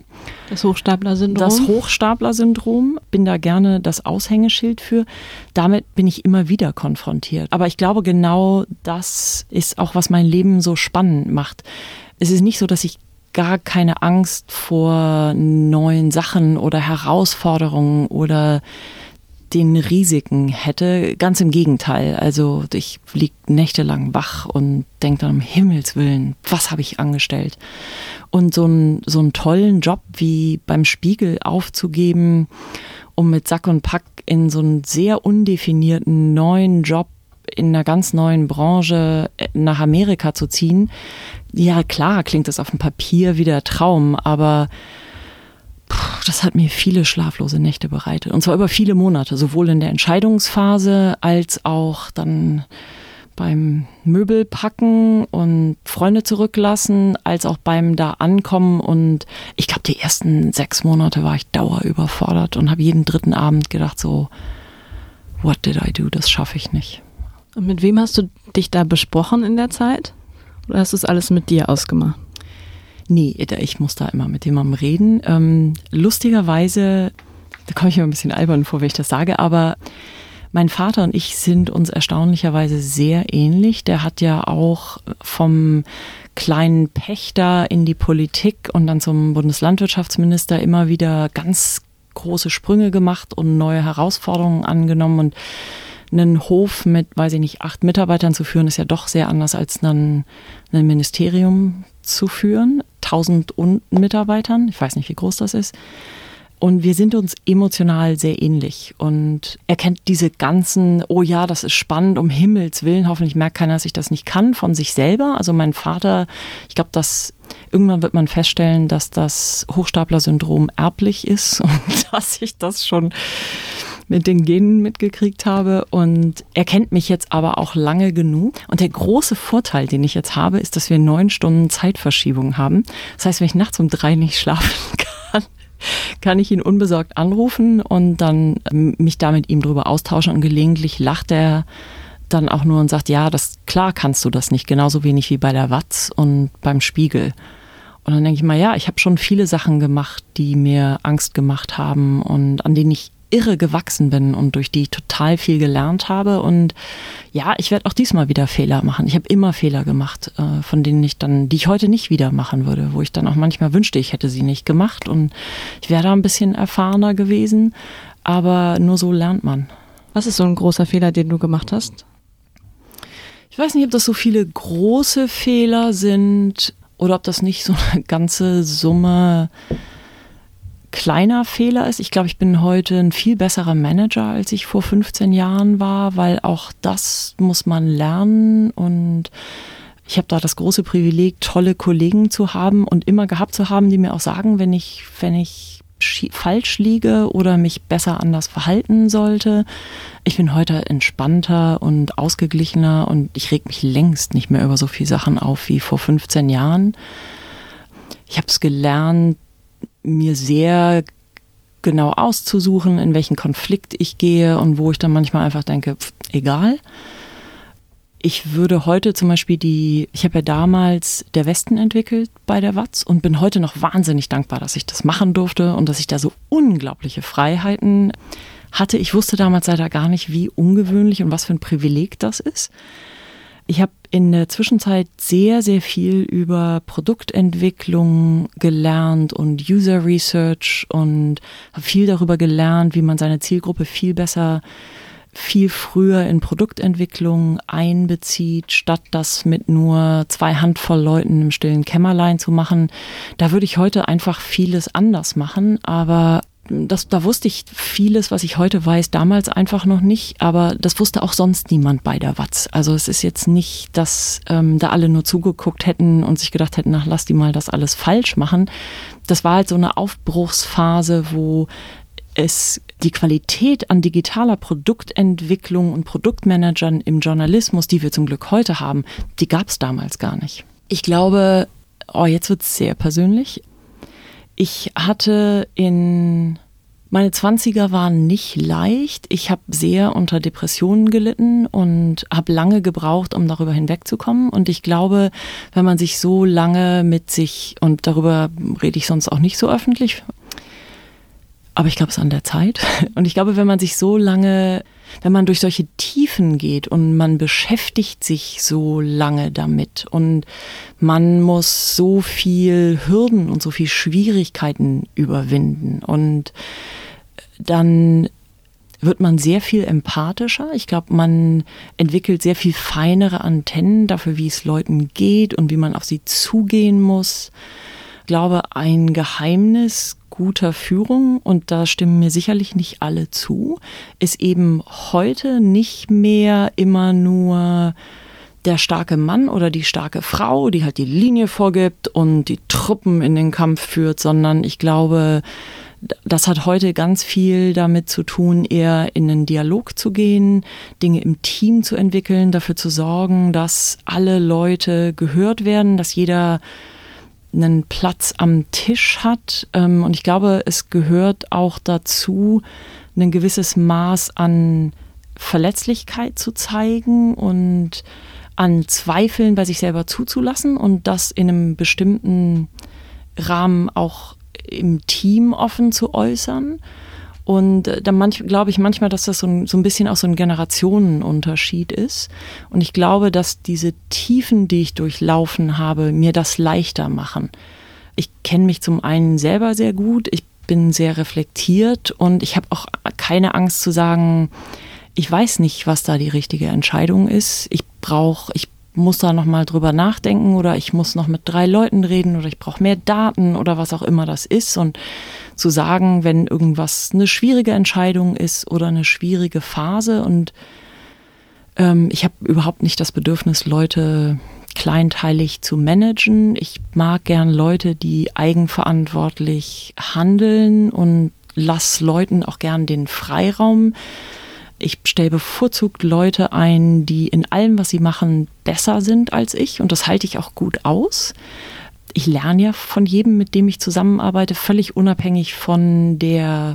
Das Hochstapler-Syndrom. Das Hochstapler-Syndrom. Bin da gerne das Aushängeschild für. Damit bin ich immer wieder konfrontiert. Aber ich glaube, genau das ist auch, was mein Leben so spannend macht. Es ist nicht so, dass ich gar keine Angst vor neuen Sachen oder Herausforderungen oder den Risiken hätte. Ganz im Gegenteil. Also ich lieg nächtelang wach und denke dann um Himmels Willen, was habe ich angestellt? Und so, ein, so einen tollen Job wie beim Spiegel aufzugeben, um mit Sack und Pack in so einen sehr undefinierten neuen Job in einer ganz neuen Branche äh, nach Amerika zu ziehen. Ja, klar, klingt das auf dem Papier wie der Traum, aber das hat mir viele schlaflose Nächte bereitet. Und zwar über viele Monate, sowohl in der Entscheidungsphase als auch dann beim Möbelpacken und Freunde zurücklassen, als auch beim da ankommen. Und ich glaube, die ersten sechs Monate war ich dauer überfordert und habe jeden dritten Abend gedacht, so, what did I do? Das schaffe ich nicht. Und mit wem hast du dich da besprochen in der Zeit? Oder hast du es alles mit dir ausgemacht? Nee, ich muss da immer mit jemandem reden. Ähm, lustigerweise, da komme ich mir ein bisschen albern vor, wenn ich das sage, aber mein Vater und ich sind uns erstaunlicherweise sehr ähnlich. Der hat ja auch vom kleinen Pächter in die Politik und dann zum Bundeslandwirtschaftsminister immer wieder ganz große Sprünge gemacht und neue Herausforderungen angenommen und einen Hof mit, weiß ich nicht, acht Mitarbeitern zu führen, ist ja doch sehr anders als dann ein Ministerium zu führen. Tausend Mitarbeitern, ich weiß nicht, wie groß das ist. Und wir sind uns emotional sehr ähnlich. Und er kennt diese ganzen, oh ja, das ist spannend, um Himmels Willen. Hoffentlich merkt keiner, dass ich das nicht kann, von sich selber. Also mein Vater, ich glaube, dass irgendwann wird man feststellen, dass das Hochstapler-Syndrom erblich ist und dass ich das schon mit den Genen mitgekriegt habe. Und er kennt mich jetzt aber auch lange genug. Und der große Vorteil, den ich jetzt habe, ist, dass wir neun Stunden Zeitverschiebung haben. Das heißt, wenn ich nachts um drei nicht schlafen kann, kann ich ihn unbesorgt anrufen und dann ähm, mich da mit ihm drüber austauschen und gelegentlich lacht er dann auch nur und sagt, ja, das klar kannst du das nicht, genauso wenig wie bei der Watz und beim Spiegel. Und dann denke ich mal, ja, ich habe schon viele Sachen gemacht, die mir Angst gemacht haben und an denen ich irre gewachsen bin und durch die ich total viel gelernt habe. Und ja, ich werde auch diesmal wieder Fehler machen. Ich habe immer Fehler gemacht, äh, von denen ich dann, die ich heute nicht wieder machen würde, wo ich dann auch manchmal wünschte, ich hätte sie nicht gemacht. Und ich wäre da ein bisschen erfahrener gewesen. Aber nur so lernt man. Was ist so ein großer Fehler, den du gemacht hast? Ich weiß nicht, ob das so viele große Fehler sind oder ob das nicht so eine ganze Summe kleiner Fehler ist. Ich glaube, ich bin heute ein viel besserer Manager, als ich vor 15 Jahren war, weil auch das muss man lernen und ich habe da das große Privileg, tolle Kollegen zu haben und immer gehabt zu haben, die mir auch sagen, wenn ich, wenn ich falsch liege oder mich besser anders verhalten sollte. Ich bin heute entspannter und ausgeglichener und ich reg mich längst nicht mehr über so viele Sachen auf wie vor 15 Jahren. Ich habe es gelernt, mir sehr genau auszusuchen, in welchen Konflikt ich gehe und wo ich dann manchmal einfach denke, pff, egal. Ich würde heute zum Beispiel die, ich habe ja damals der Westen entwickelt bei der Watz und bin heute noch wahnsinnig dankbar, dass ich das machen durfte und dass ich da so unglaubliche Freiheiten hatte. Ich wusste damals leider gar nicht, wie ungewöhnlich und was für ein Privileg das ist. Ich habe in der Zwischenzeit sehr, sehr viel über Produktentwicklung gelernt und User Research und habe viel darüber gelernt, wie man seine Zielgruppe viel besser, viel früher in Produktentwicklung einbezieht, statt das mit nur zwei Handvoll Leuten im stillen Kämmerlein zu machen. Da würde ich heute einfach vieles anders machen, aber das, da wusste ich vieles, was ich heute weiß, damals einfach noch nicht, aber das wusste auch sonst niemand bei der Watz. Also es ist jetzt nicht, dass ähm, da alle nur zugeguckt hätten und sich gedacht hätten, ach, lass die mal das alles falsch machen. Das war halt so eine Aufbruchsphase, wo es die Qualität an digitaler Produktentwicklung und Produktmanagern im Journalismus, die wir zum Glück heute haben, die gab es damals gar nicht. Ich glaube, oh, jetzt wird es sehr persönlich. Ich hatte in meine Zwanziger waren nicht leicht. Ich habe sehr unter Depressionen gelitten und habe lange gebraucht, um darüber hinwegzukommen. Und ich glaube, wenn man sich so lange mit sich, und darüber rede ich sonst auch nicht so öffentlich, aber ich glaube, es ist an der Zeit. Und ich glaube, wenn man sich so lange, wenn man durch solche Tiefen geht und man beschäftigt sich so lange damit und man muss so viel Hürden und so viel Schwierigkeiten überwinden und dann wird man sehr viel empathischer. Ich glaube, man entwickelt sehr viel feinere Antennen dafür, wie es Leuten geht und wie man auf sie zugehen muss. Ich glaube, ein Geheimnis guter Führung, und da stimmen mir sicherlich nicht alle zu, ist eben heute nicht mehr immer nur der starke Mann oder die starke Frau, die halt die Linie vorgibt und die Truppen in den Kampf führt, sondern ich glaube, das hat heute ganz viel damit zu tun, eher in einen Dialog zu gehen, Dinge im Team zu entwickeln, dafür zu sorgen, dass alle Leute gehört werden, dass jeder einen Platz am Tisch hat. Ähm, und ich glaube, es gehört auch dazu, ein gewisses Maß an Verletzlichkeit zu zeigen und an Zweifeln bei sich selber zuzulassen und das in einem bestimmten Rahmen auch im Team offen zu äußern. Und äh, dann glaube ich manchmal, dass das so ein, so ein bisschen auch so ein Generationenunterschied ist. Und ich glaube, dass diese Tiefen, die ich durchlaufen habe, mir das leichter machen. Ich kenne mich zum einen selber sehr gut, ich bin sehr reflektiert und ich habe auch keine Angst zu sagen, ich weiß nicht, was da die richtige Entscheidung ist. Ich brauche, ich muss da noch mal drüber nachdenken oder ich muss noch mit drei Leuten reden oder ich brauche mehr Daten oder was auch immer das ist und zu sagen, wenn irgendwas eine schwierige Entscheidung ist oder eine schwierige Phase und ähm, ich habe überhaupt nicht das Bedürfnis, Leute kleinteilig zu managen. Ich mag gern Leute, die eigenverantwortlich handeln und lass Leuten auch gern den Freiraum. Ich stelle bevorzugt Leute ein, die in allem, was sie machen, besser sind als ich und das halte ich auch gut aus. Ich lerne ja von jedem, mit dem ich zusammenarbeite, völlig unabhängig von der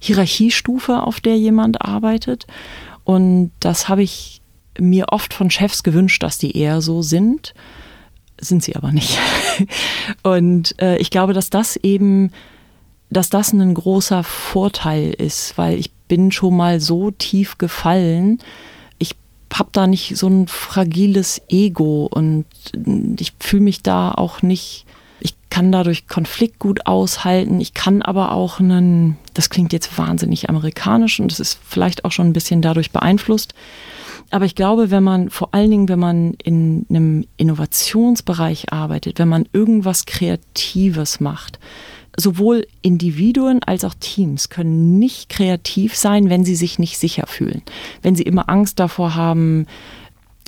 Hierarchiestufe, auf der jemand arbeitet. Und das habe ich mir oft von Chefs gewünscht, dass die eher so sind. Sind sie aber nicht. Und äh, ich glaube, dass das eben, dass das ein großer Vorteil ist, weil ich bin schon mal so tief gefallen. Ich habe da nicht so ein fragiles Ego und ich fühle mich da auch nicht, ich kann dadurch Konflikt gut aushalten. Ich kann aber auch einen, das klingt jetzt wahnsinnig amerikanisch und es ist vielleicht auch schon ein bisschen dadurch beeinflusst. Aber ich glaube, wenn man, vor allen Dingen, wenn man in einem Innovationsbereich arbeitet, wenn man irgendwas Kreatives macht, sowohl Individuen als auch Teams können nicht kreativ sein, wenn sie sich nicht sicher fühlen. Wenn sie immer Angst davor haben,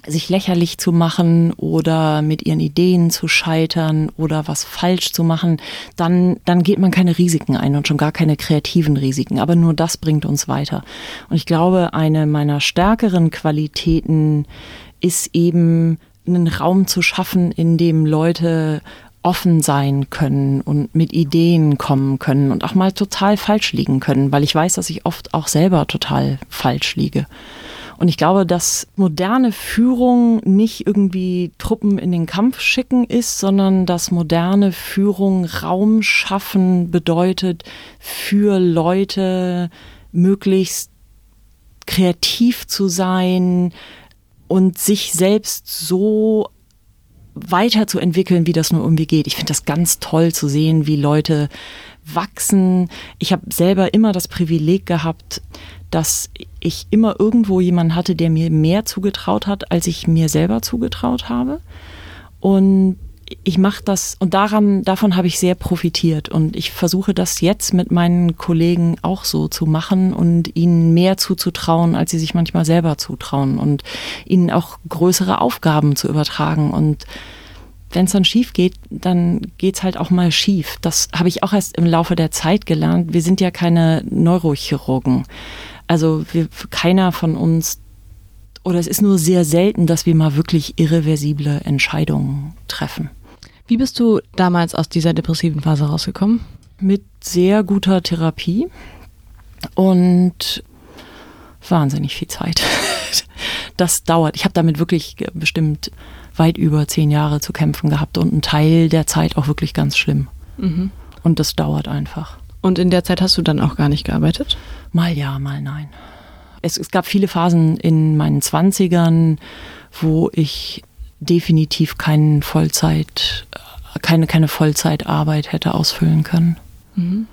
sich lächerlich zu machen oder mit ihren Ideen zu scheitern oder was falsch zu machen, dann, dann geht man keine Risiken ein und schon gar keine kreativen Risiken. Aber nur das bringt uns weiter. Und ich glaube, eine meiner stärkeren Qualitäten ist eben, einen Raum zu schaffen, in dem Leute offen sein können und mit Ideen kommen können und auch mal total falsch liegen können, weil ich weiß, dass ich oft auch selber total falsch liege. Und ich glaube, dass moderne Führung nicht irgendwie Truppen in den Kampf schicken ist, sondern dass moderne Führung Raum schaffen bedeutet, für Leute möglichst kreativ zu sein und sich selbst so weiterzuentwickeln, wie das nur irgendwie geht. Ich finde das ganz toll zu sehen, wie Leute wachsen. Ich habe selber immer das Privileg gehabt, dass ich immer irgendwo jemanden hatte, der mir mehr zugetraut hat, als ich mir selber zugetraut habe. Und ich mache das und daran, davon habe ich sehr profitiert und ich versuche das jetzt mit meinen Kollegen auch so zu machen und ihnen mehr zuzutrauen, als sie sich manchmal selber zutrauen und ihnen auch größere Aufgaben zu übertragen und wenn es dann schief geht, dann geht es halt auch mal schief. Das habe ich auch erst im Laufe der Zeit gelernt. Wir sind ja keine Neurochirurgen. Also wir, keiner von uns, oder es ist nur sehr selten, dass wir mal wirklich irreversible Entscheidungen treffen. Wie bist du damals aus dieser depressiven Phase rausgekommen? Mit sehr guter Therapie und wahnsinnig viel Zeit. Das dauert. Ich habe damit wirklich bestimmt weit über zehn Jahre zu kämpfen gehabt und ein Teil der Zeit auch wirklich ganz schlimm. Mhm. Und das dauert einfach. Und in der Zeit hast du dann auch gar nicht gearbeitet? Mal ja, mal nein. Es, es gab viele Phasen in meinen Zwanzigern, wo ich definitiv keinen Vollzeit, keine, keine Vollzeitarbeit hätte ausfüllen können. Mhm.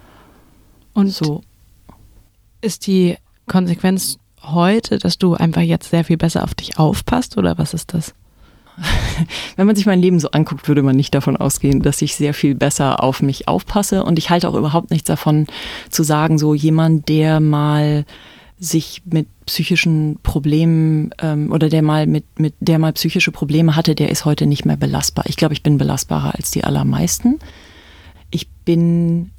Und so ist die Konsequenz heute, dass du einfach jetzt sehr viel besser auf dich aufpasst oder was ist das? Wenn man sich mein Leben so anguckt, würde man nicht davon ausgehen, dass ich sehr viel besser auf mich aufpasse. Und ich halte auch überhaupt nichts davon zu sagen, so jemand, der mal sich mit psychischen Problemen ähm, oder der mal mit, mit der mal psychische Probleme hatte, der ist heute nicht mehr belastbar. Ich glaube, ich bin belastbarer als die allermeisten. Ich bin,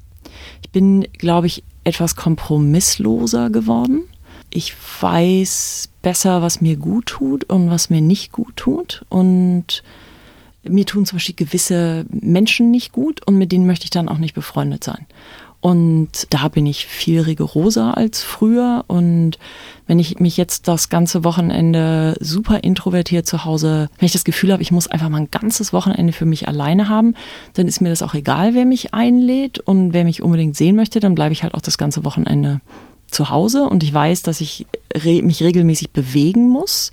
ich bin, glaube ich, etwas kompromissloser geworden. Ich weiß besser, was mir gut tut und was mir nicht gut tut. Und mir tun zum Beispiel gewisse Menschen nicht gut und mit denen möchte ich dann auch nicht befreundet sein. Und da bin ich viel rigoroser als früher. Und wenn ich mich jetzt das ganze Wochenende super introvertiert zu Hause, wenn ich das Gefühl habe, ich muss einfach mal ein ganzes Wochenende für mich alleine haben, dann ist mir das auch egal, wer mich einlädt und wer mich unbedingt sehen möchte, dann bleibe ich halt auch das ganze Wochenende zu Hause. Und ich weiß, dass ich mich regelmäßig bewegen muss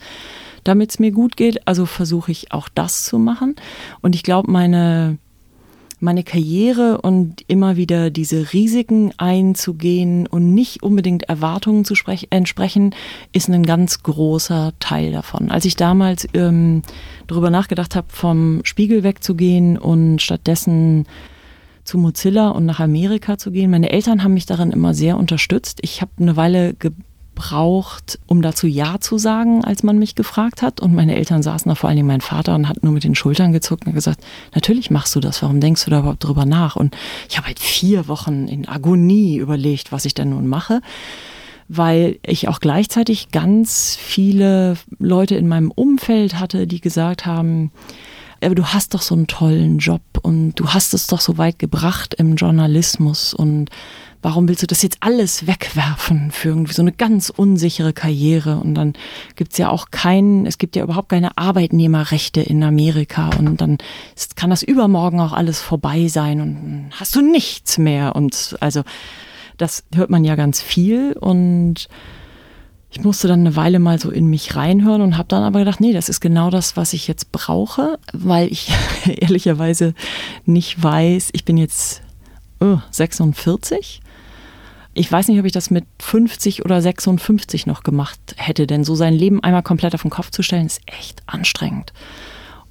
damit es mir gut geht. Also versuche ich auch das zu machen. Und ich glaube, meine meine Karriere und immer wieder diese Risiken einzugehen und nicht unbedingt Erwartungen zu entsprechen, ist ein ganz großer Teil davon. Als ich damals ähm, darüber nachgedacht habe, vom Spiegel wegzugehen und stattdessen zu Mozilla und nach Amerika zu gehen. Meine Eltern haben mich darin immer sehr unterstützt. Ich habe eine Weile braucht, um dazu Ja zu sagen, als man mich gefragt hat. Und meine Eltern saßen da, vor allem mein Vater, und hat nur mit den Schultern gezuckt und gesagt, natürlich machst du das, warum denkst du da überhaupt drüber nach? Und ich habe halt vier Wochen in Agonie überlegt, was ich denn nun mache weil ich auch gleichzeitig ganz viele Leute in meinem Umfeld hatte, die gesagt haben, aber du hast doch so einen tollen Job und du hast es doch so weit gebracht im Journalismus und warum willst du das jetzt alles wegwerfen für irgendwie so eine ganz unsichere Karriere? Und dann gibt's ja auch keinen, es gibt ja überhaupt keine Arbeitnehmerrechte in Amerika und dann ist, kann das übermorgen auch alles vorbei sein und hast du nichts mehr. Und also das hört man ja ganz viel und ich musste dann eine Weile mal so in mich reinhören und habe dann aber gedacht, nee, das ist genau das, was ich jetzt brauche, weil ich ehrlicherweise nicht weiß, ich bin jetzt oh, 46 ich weiß nicht, ob ich das mit 50 oder 56 noch gemacht hätte, denn so sein Leben einmal komplett auf den Kopf zu stellen, ist echt anstrengend.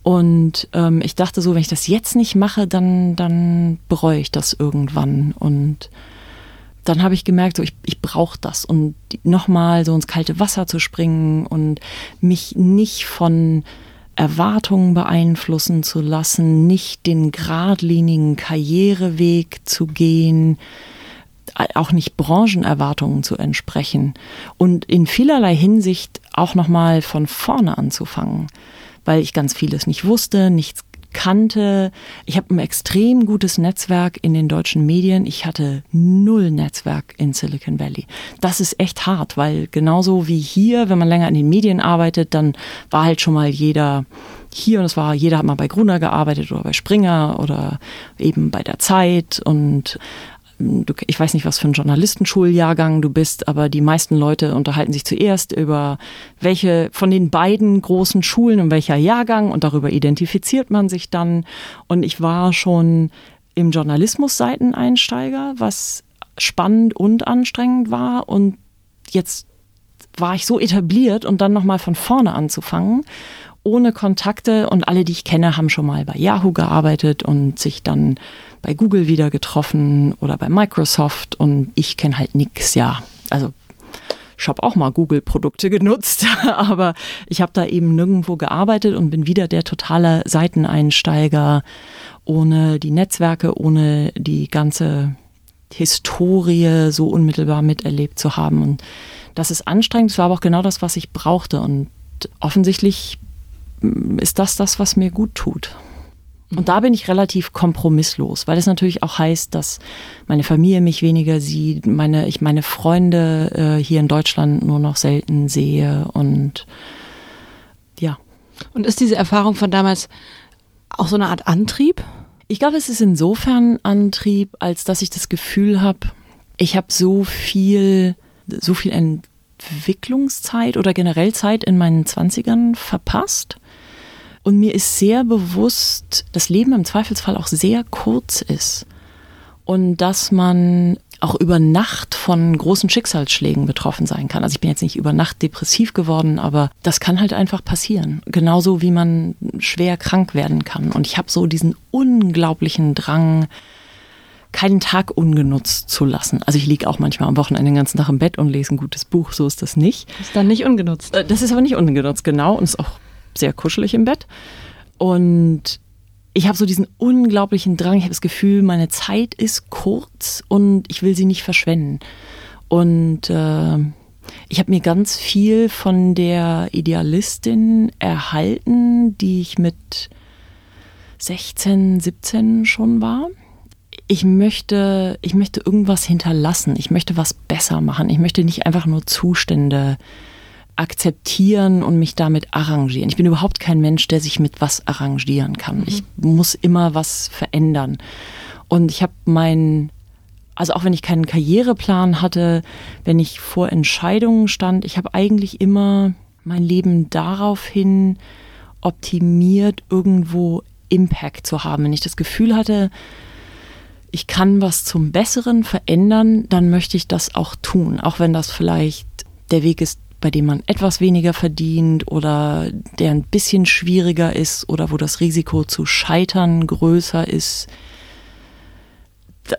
Und ähm, ich dachte so, wenn ich das jetzt nicht mache, dann, dann bereue ich das irgendwann. Und dann habe ich gemerkt, so ich, ich brauche das. Und nochmal so ins kalte Wasser zu springen und mich nicht von Erwartungen beeinflussen zu lassen, nicht den geradlinigen Karriereweg zu gehen, auch nicht Branchenerwartungen zu entsprechen und in vielerlei Hinsicht auch nochmal von vorne anzufangen, weil ich ganz vieles nicht wusste, nichts kannte. Ich habe ein extrem gutes Netzwerk in den deutschen Medien. Ich hatte null Netzwerk in Silicon Valley. Das ist echt hart, weil genauso wie hier, wenn man länger in den Medien arbeitet, dann war halt schon mal jeder hier und es war, jeder hat mal bei Gruner gearbeitet oder bei Springer oder eben bei der Zeit und du, ich weiß nicht, was für ein Journalistenschuljahrgang du bist, aber die meisten Leute unterhalten sich zuerst über welche von den beiden großen Schulen und welcher Jahrgang und darüber identifiziert man sich dann. Und ich war schon im Journalismus Seiteneinsteiger, was spannend und anstrengend war und jetzt war ich so etabliert und dann nochmal von vorne anzufangen ohne Kontakte und alle, die ich kenne, haben schon mal bei Yahoo gearbeitet und sich dann bei Google wieder getroffen oder bei Microsoft und ich kenne halt nix, ja. Also ich habe auch mal Google-Produkte genutzt, aber ich habe da eben nirgendwo gearbeitet und bin wieder der totale Seiteneinsteiger ohne die Netzwerke, ohne die ganze Historie so unmittelbar miterlebt zu haben. Und das ist anstrengend, das war aber auch genau das, was ich brauchte. Und offensichtlich ist das das, was mir gut tut. Und da bin ich relativ kompromisslos, weil es natürlich auch heißt, dass meine Familie mich weniger sieht, meine, ich meine Freunde äh, hier in Deutschland nur noch selten sehe und ja. Und ist diese Erfahrung von damals auch so eine Art Antrieb? Ich glaube, es ist insofern Antrieb, als dass ich das Gefühl habe, ich habe so viel, so viel Entwicklungszeit oder generell Zeit in meinen Zwanzigern verpasst und mir ist sehr bewusst, dass Leben im Zweifelsfall auch sehr kurz ist. Und dass man auch über Nacht von großen Schicksalsschlägen betroffen sein kann. Also ich bin jetzt nicht über Nacht depressiv geworden, aber das kann halt einfach passieren. Genauso wie man schwer krank werden kann. Und ich habe so diesen unglaublichen Drang, keinen Tag ungenutzt zu lassen. Also ich liege auch manchmal am Wochenende den ganzen Tag im Bett und lese ein gutes Buch, so ist das nicht. Ist dann nicht ungenutzt. Äh, das ist aber nicht ungenutzt, genau. Und ist auch sehr kuschelig im Bett. Und ich habe so diesen unglaublichen Drang, ich habe das Gefühl, meine Zeit ist kurz und ich will sie nicht verschwenden. Und äh, ich habe mir ganz viel von der Idealistin erhalten, die ich mit 16, 17 schon war. Ich möchte, ich möchte irgendwas hinterlassen. Ich möchte was besser machen. Ich möchte nicht einfach nur Zustände äh, akzeptieren und mich damit arrangieren. Ich bin überhaupt kein Mensch, der sich mit was arrangieren kann. Mhm. Ich muss immer was verändern. Und ich habe mein, also auch wenn ich keinen Karriereplan hatte, wenn ich vor Entscheidungen stand, ich habe eigentlich immer mein Leben daraufhin optimiert, irgendwo Impact zu haben. Wenn ich das Gefühl hatte, ich kann was zum Besseren verändern, dann möchte ich das auch tun, auch wenn das vielleicht der Weg ist, bei dem man etwas weniger verdient oder der ein bisschen schwieriger ist oder wo das Risiko zu scheitern größer ist.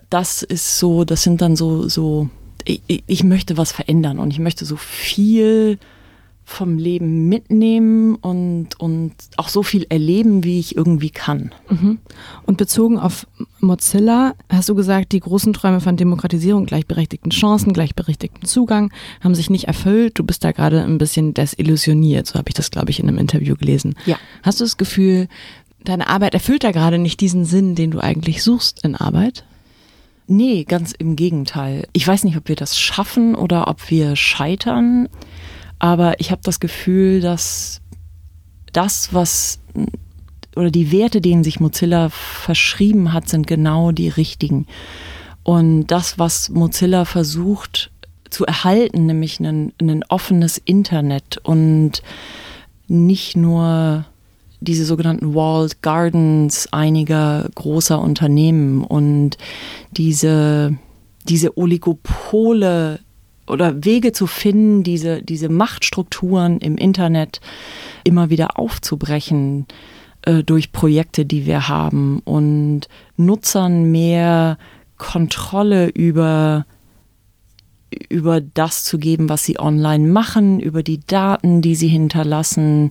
Das ist so, das sind dann so, so, ich, ich möchte was verändern und ich möchte so viel vom Leben mitnehmen und, und auch so viel erleben, wie ich irgendwie kann. Mhm. Und bezogen auf Mozilla hast du gesagt, die großen Träume von Demokratisierung, gleichberechtigten Chancen, gleichberechtigten Zugang haben sich nicht erfüllt. Du bist da gerade ein bisschen desillusioniert, so habe ich das, glaube ich, in einem Interview gelesen. Ja. Hast du das Gefühl, deine Arbeit erfüllt da gerade nicht diesen Sinn, den du eigentlich suchst in Arbeit? Nee, ganz im Gegenteil. Ich weiß nicht, ob wir das schaffen oder ob wir scheitern. Aber ich habe das Gefühl, dass das, was oder die Werte, denen sich Mozilla verschrieben hat, sind genau die richtigen. Und das, was Mozilla versucht zu erhalten, nämlich ein, ein offenes Internet und nicht nur diese sogenannten Walled Gardens einiger großer Unternehmen und diese, diese Oligopole oder Wege zu finden, diese, diese Machtstrukturen im Internet immer wieder aufzubrechen äh, durch Projekte, die wir haben und Nutzern mehr Kontrolle über über das zu geben, was sie online machen, über die Daten, die sie hinterlassen,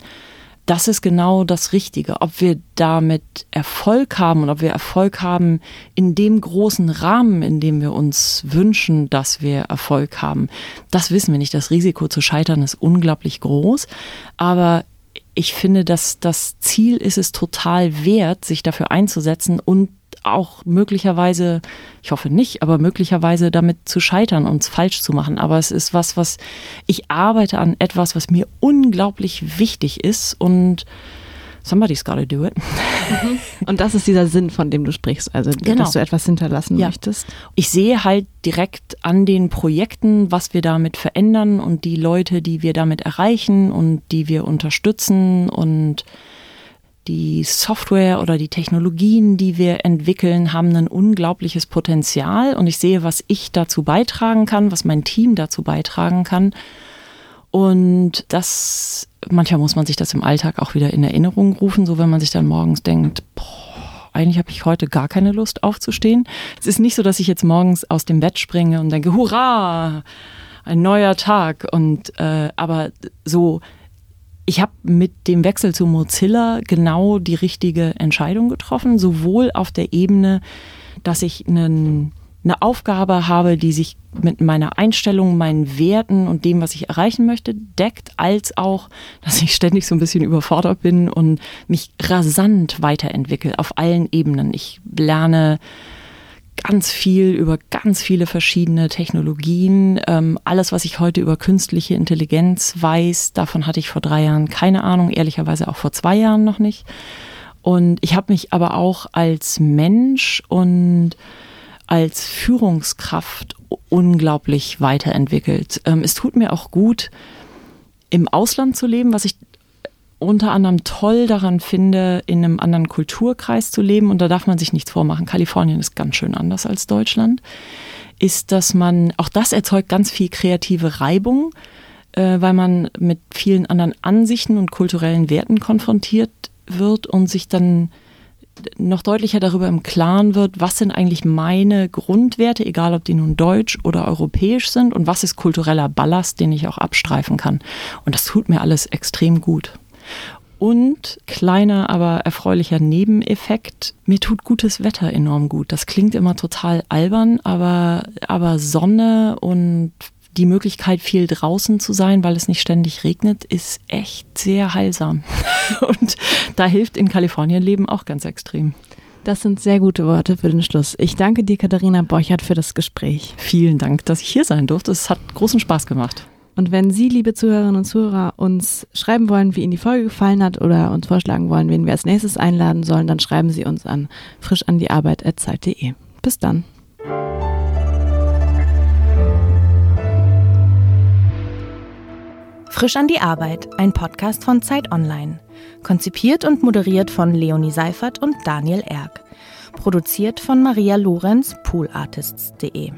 das ist genau das Richtige. Ob wir damit Erfolg haben und ob wir Erfolg haben in dem großen Rahmen, in dem wir uns wünschen, dass wir Erfolg haben, das wissen wir nicht. Das Risiko zu scheitern ist unglaublich groß. Aber ich finde, dass das Ziel ist es total wert, sich dafür einzusetzen und auch möglicherweise, ich hoffe nicht, aber möglicherweise damit zu scheitern und es falsch zu machen. Aber es ist was, was ich arbeite an etwas, was mir unglaublich wichtig ist und somebody's gotta do it. Mhm. Und das ist dieser Sinn, von dem du sprichst, also genau. dass du etwas hinterlassen ja. möchtest. Ich sehe halt direkt an den Projekten, was wir damit verändern und die Leute, die wir damit erreichen und die wir unterstützen und die Software oder die Technologien, die wir entwickeln, haben ein unglaubliches Potenzial und ich sehe, was ich dazu beitragen kann, was mein Team dazu beitragen kann. Und das, manchmal muss man sich das im Alltag auch wieder in Erinnerung rufen, so wenn man sich dann morgens denkt, boah, eigentlich habe ich heute gar keine Lust aufzustehen. Es ist nicht so, dass ich jetzt morgens aus dem Bett springe und denke, hurra, ein neuer Tag. Und äh, aber so ich habe mit dem Wechsel zu Mozilla genau die richtige Entscheidung getroffen, sowohl auf der Ebene, dass ich einen, eine Aufgabe habe, die sich mit meiner Einstellung, meinen Werten und dem, was ich erreichen möchte, deckt, als auch, dass ich ständig so ein bisschen überfordert bin und mich rasant weiterentwickle auf allen Ebenen. Ich lerne ganz viel über ganz viele verschiedene Technologien. Ähm, alles, was ich heute über künstliche Intelligenz weiß, davon hatte ich vor drei Jahren keine Ahnung, ehrlicherweise auch vor zwei Jahren noch nicht. Und ich habe mich aber auch als Mensch und als Führungskraft unglaublich weiterentwickelt. Ähm, es tut mir auch gut, im Ausland zu leben, was ich unter anderem toll daran finde, in einem anderen Kulturkreis zu leben. Und da darf man sich nichts vormachen. Kalifornien ist ganz schön anders als Deutschland. ist, dass man, auch das erzeugt ganz viel kreative Reibung, äh, weil man mit vielen anderen Ansichten und kulturellen Werten konfrontiert wird und sich dann noch deutlicher darüber im Klaren wird, was sind eigentlich meine Grundwerte, egal ob die nun deutsch oder europäisch sind und was ist kultureller Ballast, den ich auch abstreifen kann. Und das tut mir alles extrem gut. Und kleiner, aber erfreulicher Nebeneffekt, mir tut gutes Wetter enorm gut. Das klingt immer total albern, aber, aber Sonne und die Möglichkeit, viel draußen zu sein, weil es nicht ständig regnet, ist echt sehr heilsam. Und da hilft in Kalifornien Leben auch ganz extrem. Das sind sehr gute Worte für den Schluss. Ich danke dir, Katharina Borchert, für das Gespräch. Vielen Dank, dass ich hier sein durfte. Es hat großen Spaß gemacht. Und wenn Sie, liebe Zuhörerinnen und Zuhörer, uns schreiben wollen, wie Ihnen die Folge gefallen hat oder uns vorschlagen wollen, wen wir als nächstes einladen sollen, dann schreiben Sie uns an frischandiarbeit.zeit.de. Bis dann. Frisch an die Arbeit, ein Podcast von Zeit Online. Konzipiert und moderiert von Leonie Seifert und Daniel Erck. Produziert von Maria Lorenz, poolartists.de.